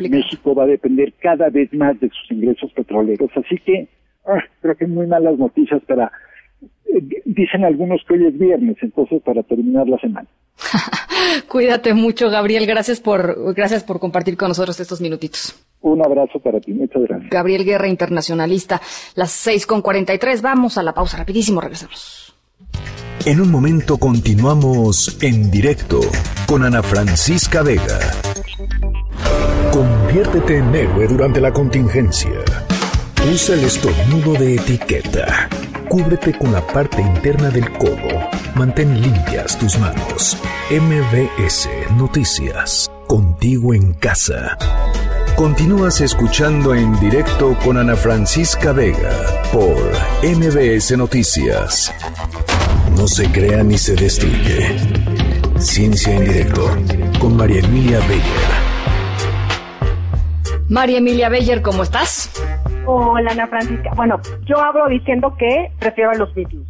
México va a depender cada vez más de sus ingresos petroleros. Así que ah, creo que muy malas noticias para dicen algunos que hoy es viernes, entonces para terminar la semana. [LAUGHS] Cuídate mucho, Gabriel. Gracias por, gracias por compartir con nosotros estos minutitos. Un abrazo para ti, muchas gracias. Gabriel Guerra, internacionalista, las seis con cuarenta y tres. Vamos a la pausa rapidísimo, regresamos. En un momento continuamos en directo con Ana Francisca Vega. Conviértete en héroe durante la contingencia. Usa el estornudo de etiqueta Cúbrete con la parte interna del codo. Mantén limpias tus manos. MBS Noticias. Contigo en casa. Continúas escuchando en directo con Ana Francisca Vega por MBS Noticias. No se crea ni se destruye. Ciencia en directo con María Emilia Beyer. María Emilia Beyer, ¿cómo estás? Hola, Ana Francisca. Bueno, yo hablo diciendo que prefiero a los Beatles.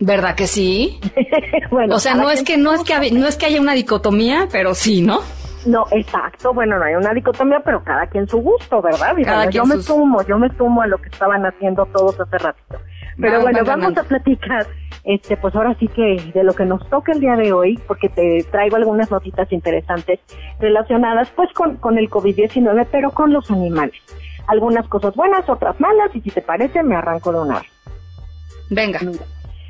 ¿Verdad que sí? [LAUGHS] bueno, o sea, no es que no es que no es que haya una dicotomía, pero sí, ¿no? No, exacto. Bueno, no hay una dicotomía, pero cada quien su gusto, ¿verdad? yo me sumo, yo me sumo a lo que estaban haciendo todos hace ratito. Pero bueno, vamos a platicar, este, pues ahora sí que de lo que nos toca el día de hoy, porque te traigo algunas notitas interesantes relacionadas, pues, con, con el COVID-19, pero con los animales algunas cosas buenas, otras malas, y si te parece, me arranco de una Venga.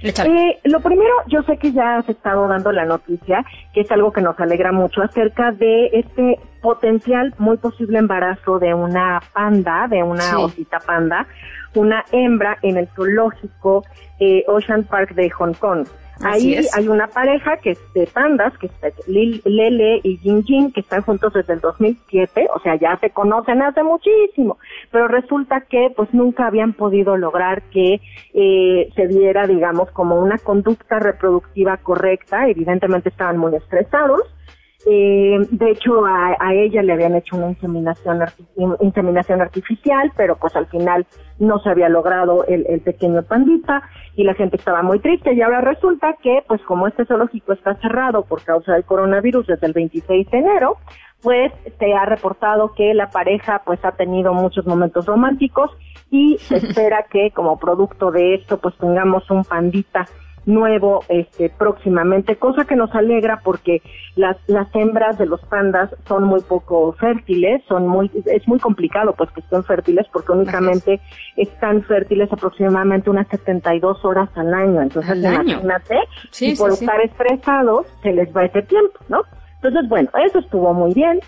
Eh, lo primero, yo sé que ya has estado dando la noticia, que es algo que nos alegra mucho, acerca de este potencial, muy posible embarazo de una panda, de una osita panda, una hembra en el zoológico eh, Ocean Park de Hong Kong. Ahí hay una pareja que es de pandas, que es Lele y Jin Jin, que están juntos desde el 2007, o sea, ya se conocen hace muchísimo, pero resulta que pues nunca habían podido lograr que eh, se diera, digamos, como una conducta reproductiva correcta, evidentemente estaban muy estresados, eh, de hecho, a, ella le habían hecho una inseminación, inseminación artificial, pero pues al final no se había logrado el, el, pequeño pandita y la gente estaba muy triste. Y ahora resulta que, pues como este zoológico está cerrado por causa del coronavirus desde el 26 de enero, pues se ha reportado que la pareja pues ha tenido muchos momentos románticos y se [LAUGHS] espera que como producto de esto pues tengamos un pandita nuevo este próximamente, cosa que nos alegra porque las las hembras de los pandas son muy poco fértiles, son muy es muy complicado pues que estén fértiles porque únicamente están fértiles aproximadamente unas 72 horas al año, entonces imagínate, y por estar estresados se les va ese tiempo, ¿no? Entonces, bueno, eso estuvo muy bien.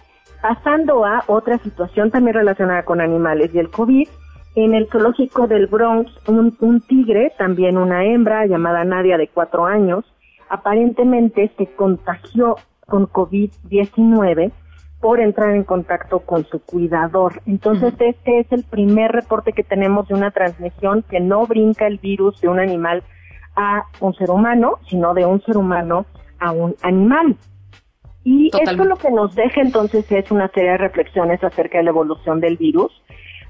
Pasando a otra situación también relacionada con animales y el COVID, en el zoológico del Bronx, un, tigre, también una hembra llamada Nadia de cuatro años, aparentemente se contagió con COVID-19 por entrar en contacto con su cuidador. Entonces, este es el primer reporte que tenemos de una transmisión que no brinca el virus de un animal a un ser humano, sino de un ser humano a un animal. Y esto lo que nos deja entonces es una serie de reflexiones acerca de la evolución del virus,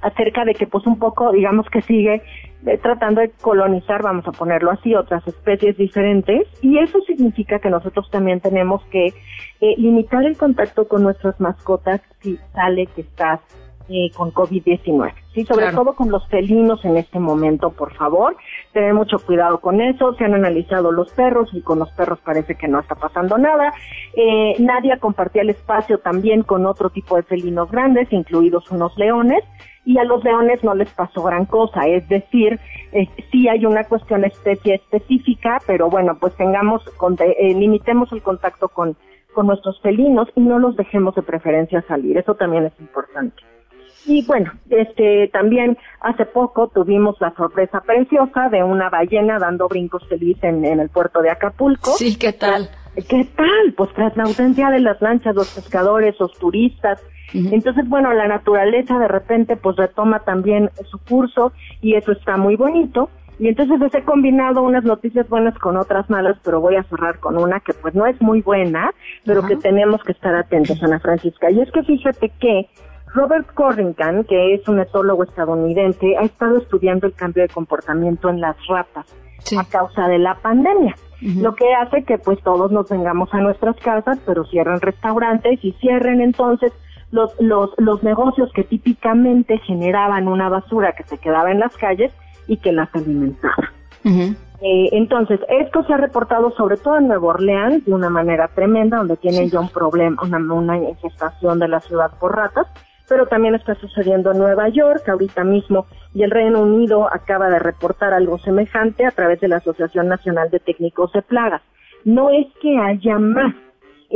acerca de que pues un poco digamos que sigue eh, tratando de colonizar, vamos a ponerlo así, otras especies diferentes y eso significa que nosotros también tenemos que eh, limitar el contacto con nuestras mascotas si sale que estás eh, con COVID-19. Sí, sobre todo con los felinos en este momento, por favor, tener mucho cuidado con eso. Se han analizado los perros y con los perros parece que no está pasando nada. Eh, Nadia compartía el espacio también con otro tipo de felinos grandes, incluidos unos leones y a los leones no les pasó gran cosa, es decir, eh, sí hay una cuestión especie específica, pero bueno, pues tengamos, con, eh, limitemos el contacto con, con nuestros felinos y no los dejemos de preferencia salir. Eso también es importante. Y bueno, este también hace poco tuvimos la sorpresa preciosa de una ballena dando brincos feliz en, en el puerto de Acapulco. Sí, ¿qué tal? ¿Qué tal? Pues tras la ausencia de las lanchas, los pescadores, los turistas. Entonces, bueno, la naturaleza de repente pues retoma también su curso y eso está muy bonito. Y entonces les he combinado unas noticias buenas con otras malas, pero voy a cerrar con una que pues no es muy buena, pero que tenemos que estar atentos, Ana Francisca. Y es que fíjate que Robert Corringham, que es un etólogo estadounidense, ha estado estudiando el cambio de comportamiento en las ratas a causa de la pandemia. Lo que hace que pues todos nos vengamos a nuestras casas, pero cierren restaurantes y cierren entonces los, los, los negocios que típicamente generaban una basura que se quedaba en las calles y que las alimentaba. Eh, entonces, esto se ha reportado sobre todo en Nueva Orleans de una manera tremenda, donde tienen ya un problema, una, una infestación de la ciudad por ratas, pero también está sucediendo en Nueva York ahorita mismo y el Reino Unido acaba de reportar algo semejante a través de la Asociación Nacional de Técnicos de Plagas. No es que haya más,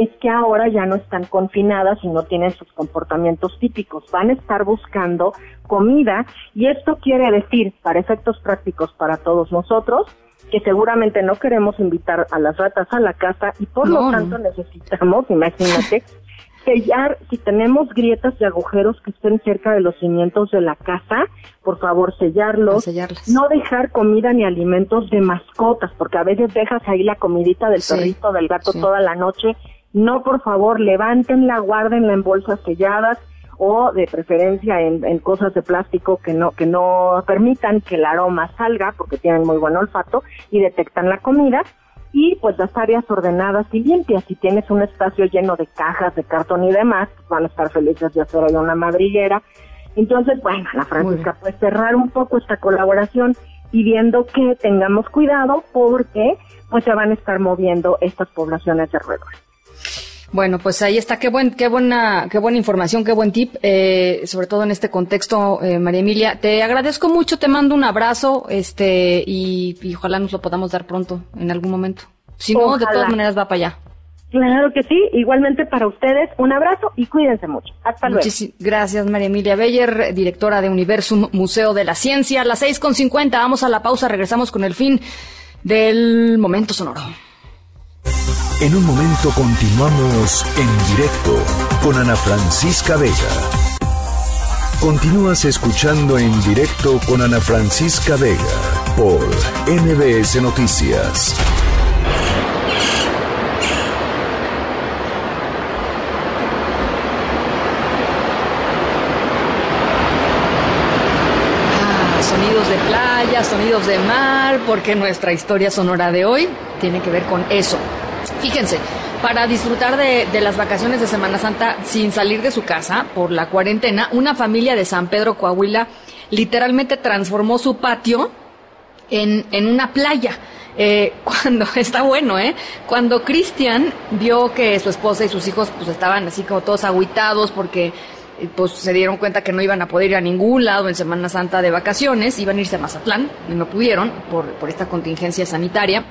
es que ahora ya no están confinadas y no tienen sus comportamientos típicos, van a estar buscando comida y esto quiere decir, para efectos prácticos para todos nosotros, que seguramente no queremos invitar a las ratas a la casa y por lo tanto necesitamos, imagínate, [LAUGHS] sellar, si tenemos grietas y agujeros que estén cerca de los cimientos de la casa, por favor sellarlos. No dejar comida ni alimentos de mascotas, porque a veces dejas ahí la comidita del perrito, del gato toda la noche. No, por favor, levántenla, guárdenla en bolsas selladas o de preferencia en, en, cosas de plástico que no que no permitan que el aroma salga porque tienen muy buen olfato y detectan la comida y pues las áreas ordenadas y limpias. Si tienes un espacio lleno de cajas de cartón y demás, pues, van a estar felices de hacer ahí una madriguera. Entonces, bueno, la Francisca puede cerrar un poco esta colaboración pidiendo que tengamos cuidado porque pues se van a estar moviendo estas poblaciones de roedores. Bueno, pues ahí está, qué buen, qué buena, qué buena información, qué buen tip, eh, sobre todo en este contexto, eh, María Emilia. Te agradezco mucho, te mando un abrazo, este, y, ojalá nos lo podamos dar pronto, en algún momento. Si no, de todas maneras va para allá. Claro que sí, igualmente para ustedes, un abrazo y cuídense mucho. Hasta luego. gracias, María Emilia Beyer, directora de Universum Museo de la Ciencia. A las seis con cincuenta, vamos a la pausa, regresamos con el fin del momento sonoro. En un momento continuamos en directo con Ana Francisca Vega. Continúas escuchando en directo con Ana Francisca Vega por NBS Noticias. Ah, sonidos de playa, sonidos de mar, porque nuestra historia sonora de hoy tiene que ver con eso Fíjense, para disfrutar de, las vacaciones de Semana Santa sin salir de su casa por la cuarentena, una familia de San Pedro Coahuila literalmente transformó su patio en, en una playa. Eh, [LAUGHS] cuando está bueno, ¿eh? Cuando Cristian vio que su esposa y sus hijos pues estaban así como todos aguitados porque eh, pues se dieron cuenta que no iban a poder ir a ningún lado en Semana Santa de vacaciones, iban a irse a Mazatlán y no pudieron por, por esta contingencia sanitaria.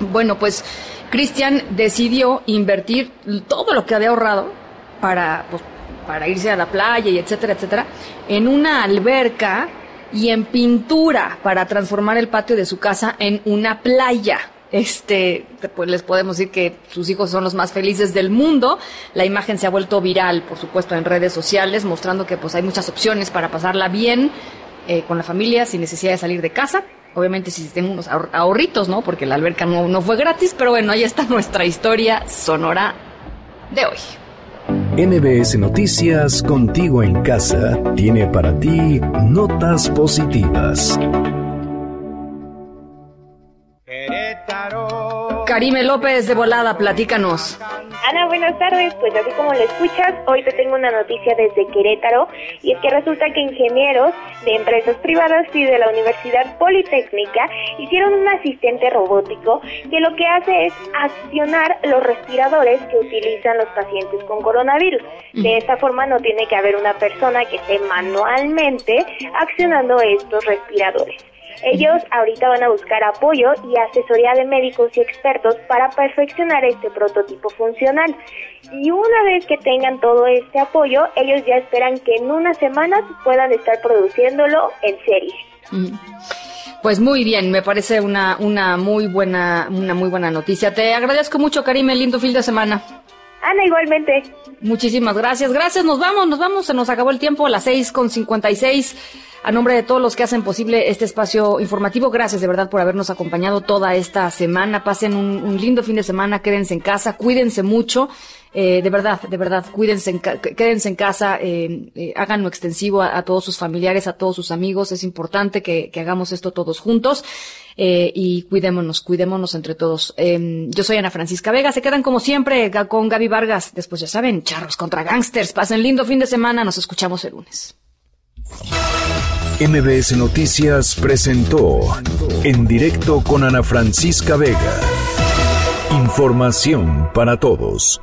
Bueno, pues Cristian decidió invertir todo lo que había ahorrado para, pues, para irse a la playa y etcétera, etcétera, en una alberca y en pintura para transformar el patio de su casa en una playa. Este, pues les podemos decir que sus hijos son los más felices del mundo. La imagen se ha vuelto viral, por supuesto, en redes sociales, mostrando que pues hay muchas opciones para pasarla bien eh, con la familia sin necesidad de salir de casa. Obviamente si tenemos unos ahorritos, ¿no? Porque la alberca no, no fue gratis, pero bueno, ahí está [LAUGHS] nuestra historia sonora de hoy. NBS Noticias, contigo en casa, tiene para ti notas positivas. Karime López de Volada, platícanos. Ana, buenas tardes. Pues así como lo escuchas, hoy te tengo una noticia desde Querétaro y es que resulta que ingenieros de empresas privadas y de la Universidad Politécnica hicieron un asistente robótico que lo que hace es accionar los respiradores que utilizan los pacientes con coronavirus. De esta forma no tiene que haber una persona que esté manualmente accionando estos respiradores. Ellos ahorita van a buscar apoyo y asesoría de médicos y expertos para perfeccionar este prototipo funcional. Y una vez que tengan todo este apoyo, ellos ya esperan que en unas semanas puedan estar produciéndolo en serie. Pues muy bien, me parece una, una muy buena, una muy buena noticia. Te agradezco mucho, Karim, el lindo fin de semana. Ana, igualmente. Muchísimas gracias, gracias, nos vamos, nos vamos, se nos acabó el tiempo a las seis con cincuenta y seis. A nombre de todos los que hacen posible este espacio informativo, gracias de verdad por habernos acompañado toda esta semana. Pasen un, lindo fin de semana, quédense en casa, cuídense mucho. Eh, de verdad, de verdad, cuídense, quédense en casa, eh, eh, háganlo extensivo a, todos sus familiares, a todos sus amigos. Es importante que, hagamos esto todos juntos. y cuidémonos, cuidémonos entre todos. Em, yo soy Ana Francisca Vega, se quedan como siempre con Gaby Vargas. Después ya saben, charros contra gangsters. Pasen lindo fin de semana, nos escuchamos el lunes. MBS Noticias presentó en directo con Ana Francisca Vega. Información para todos.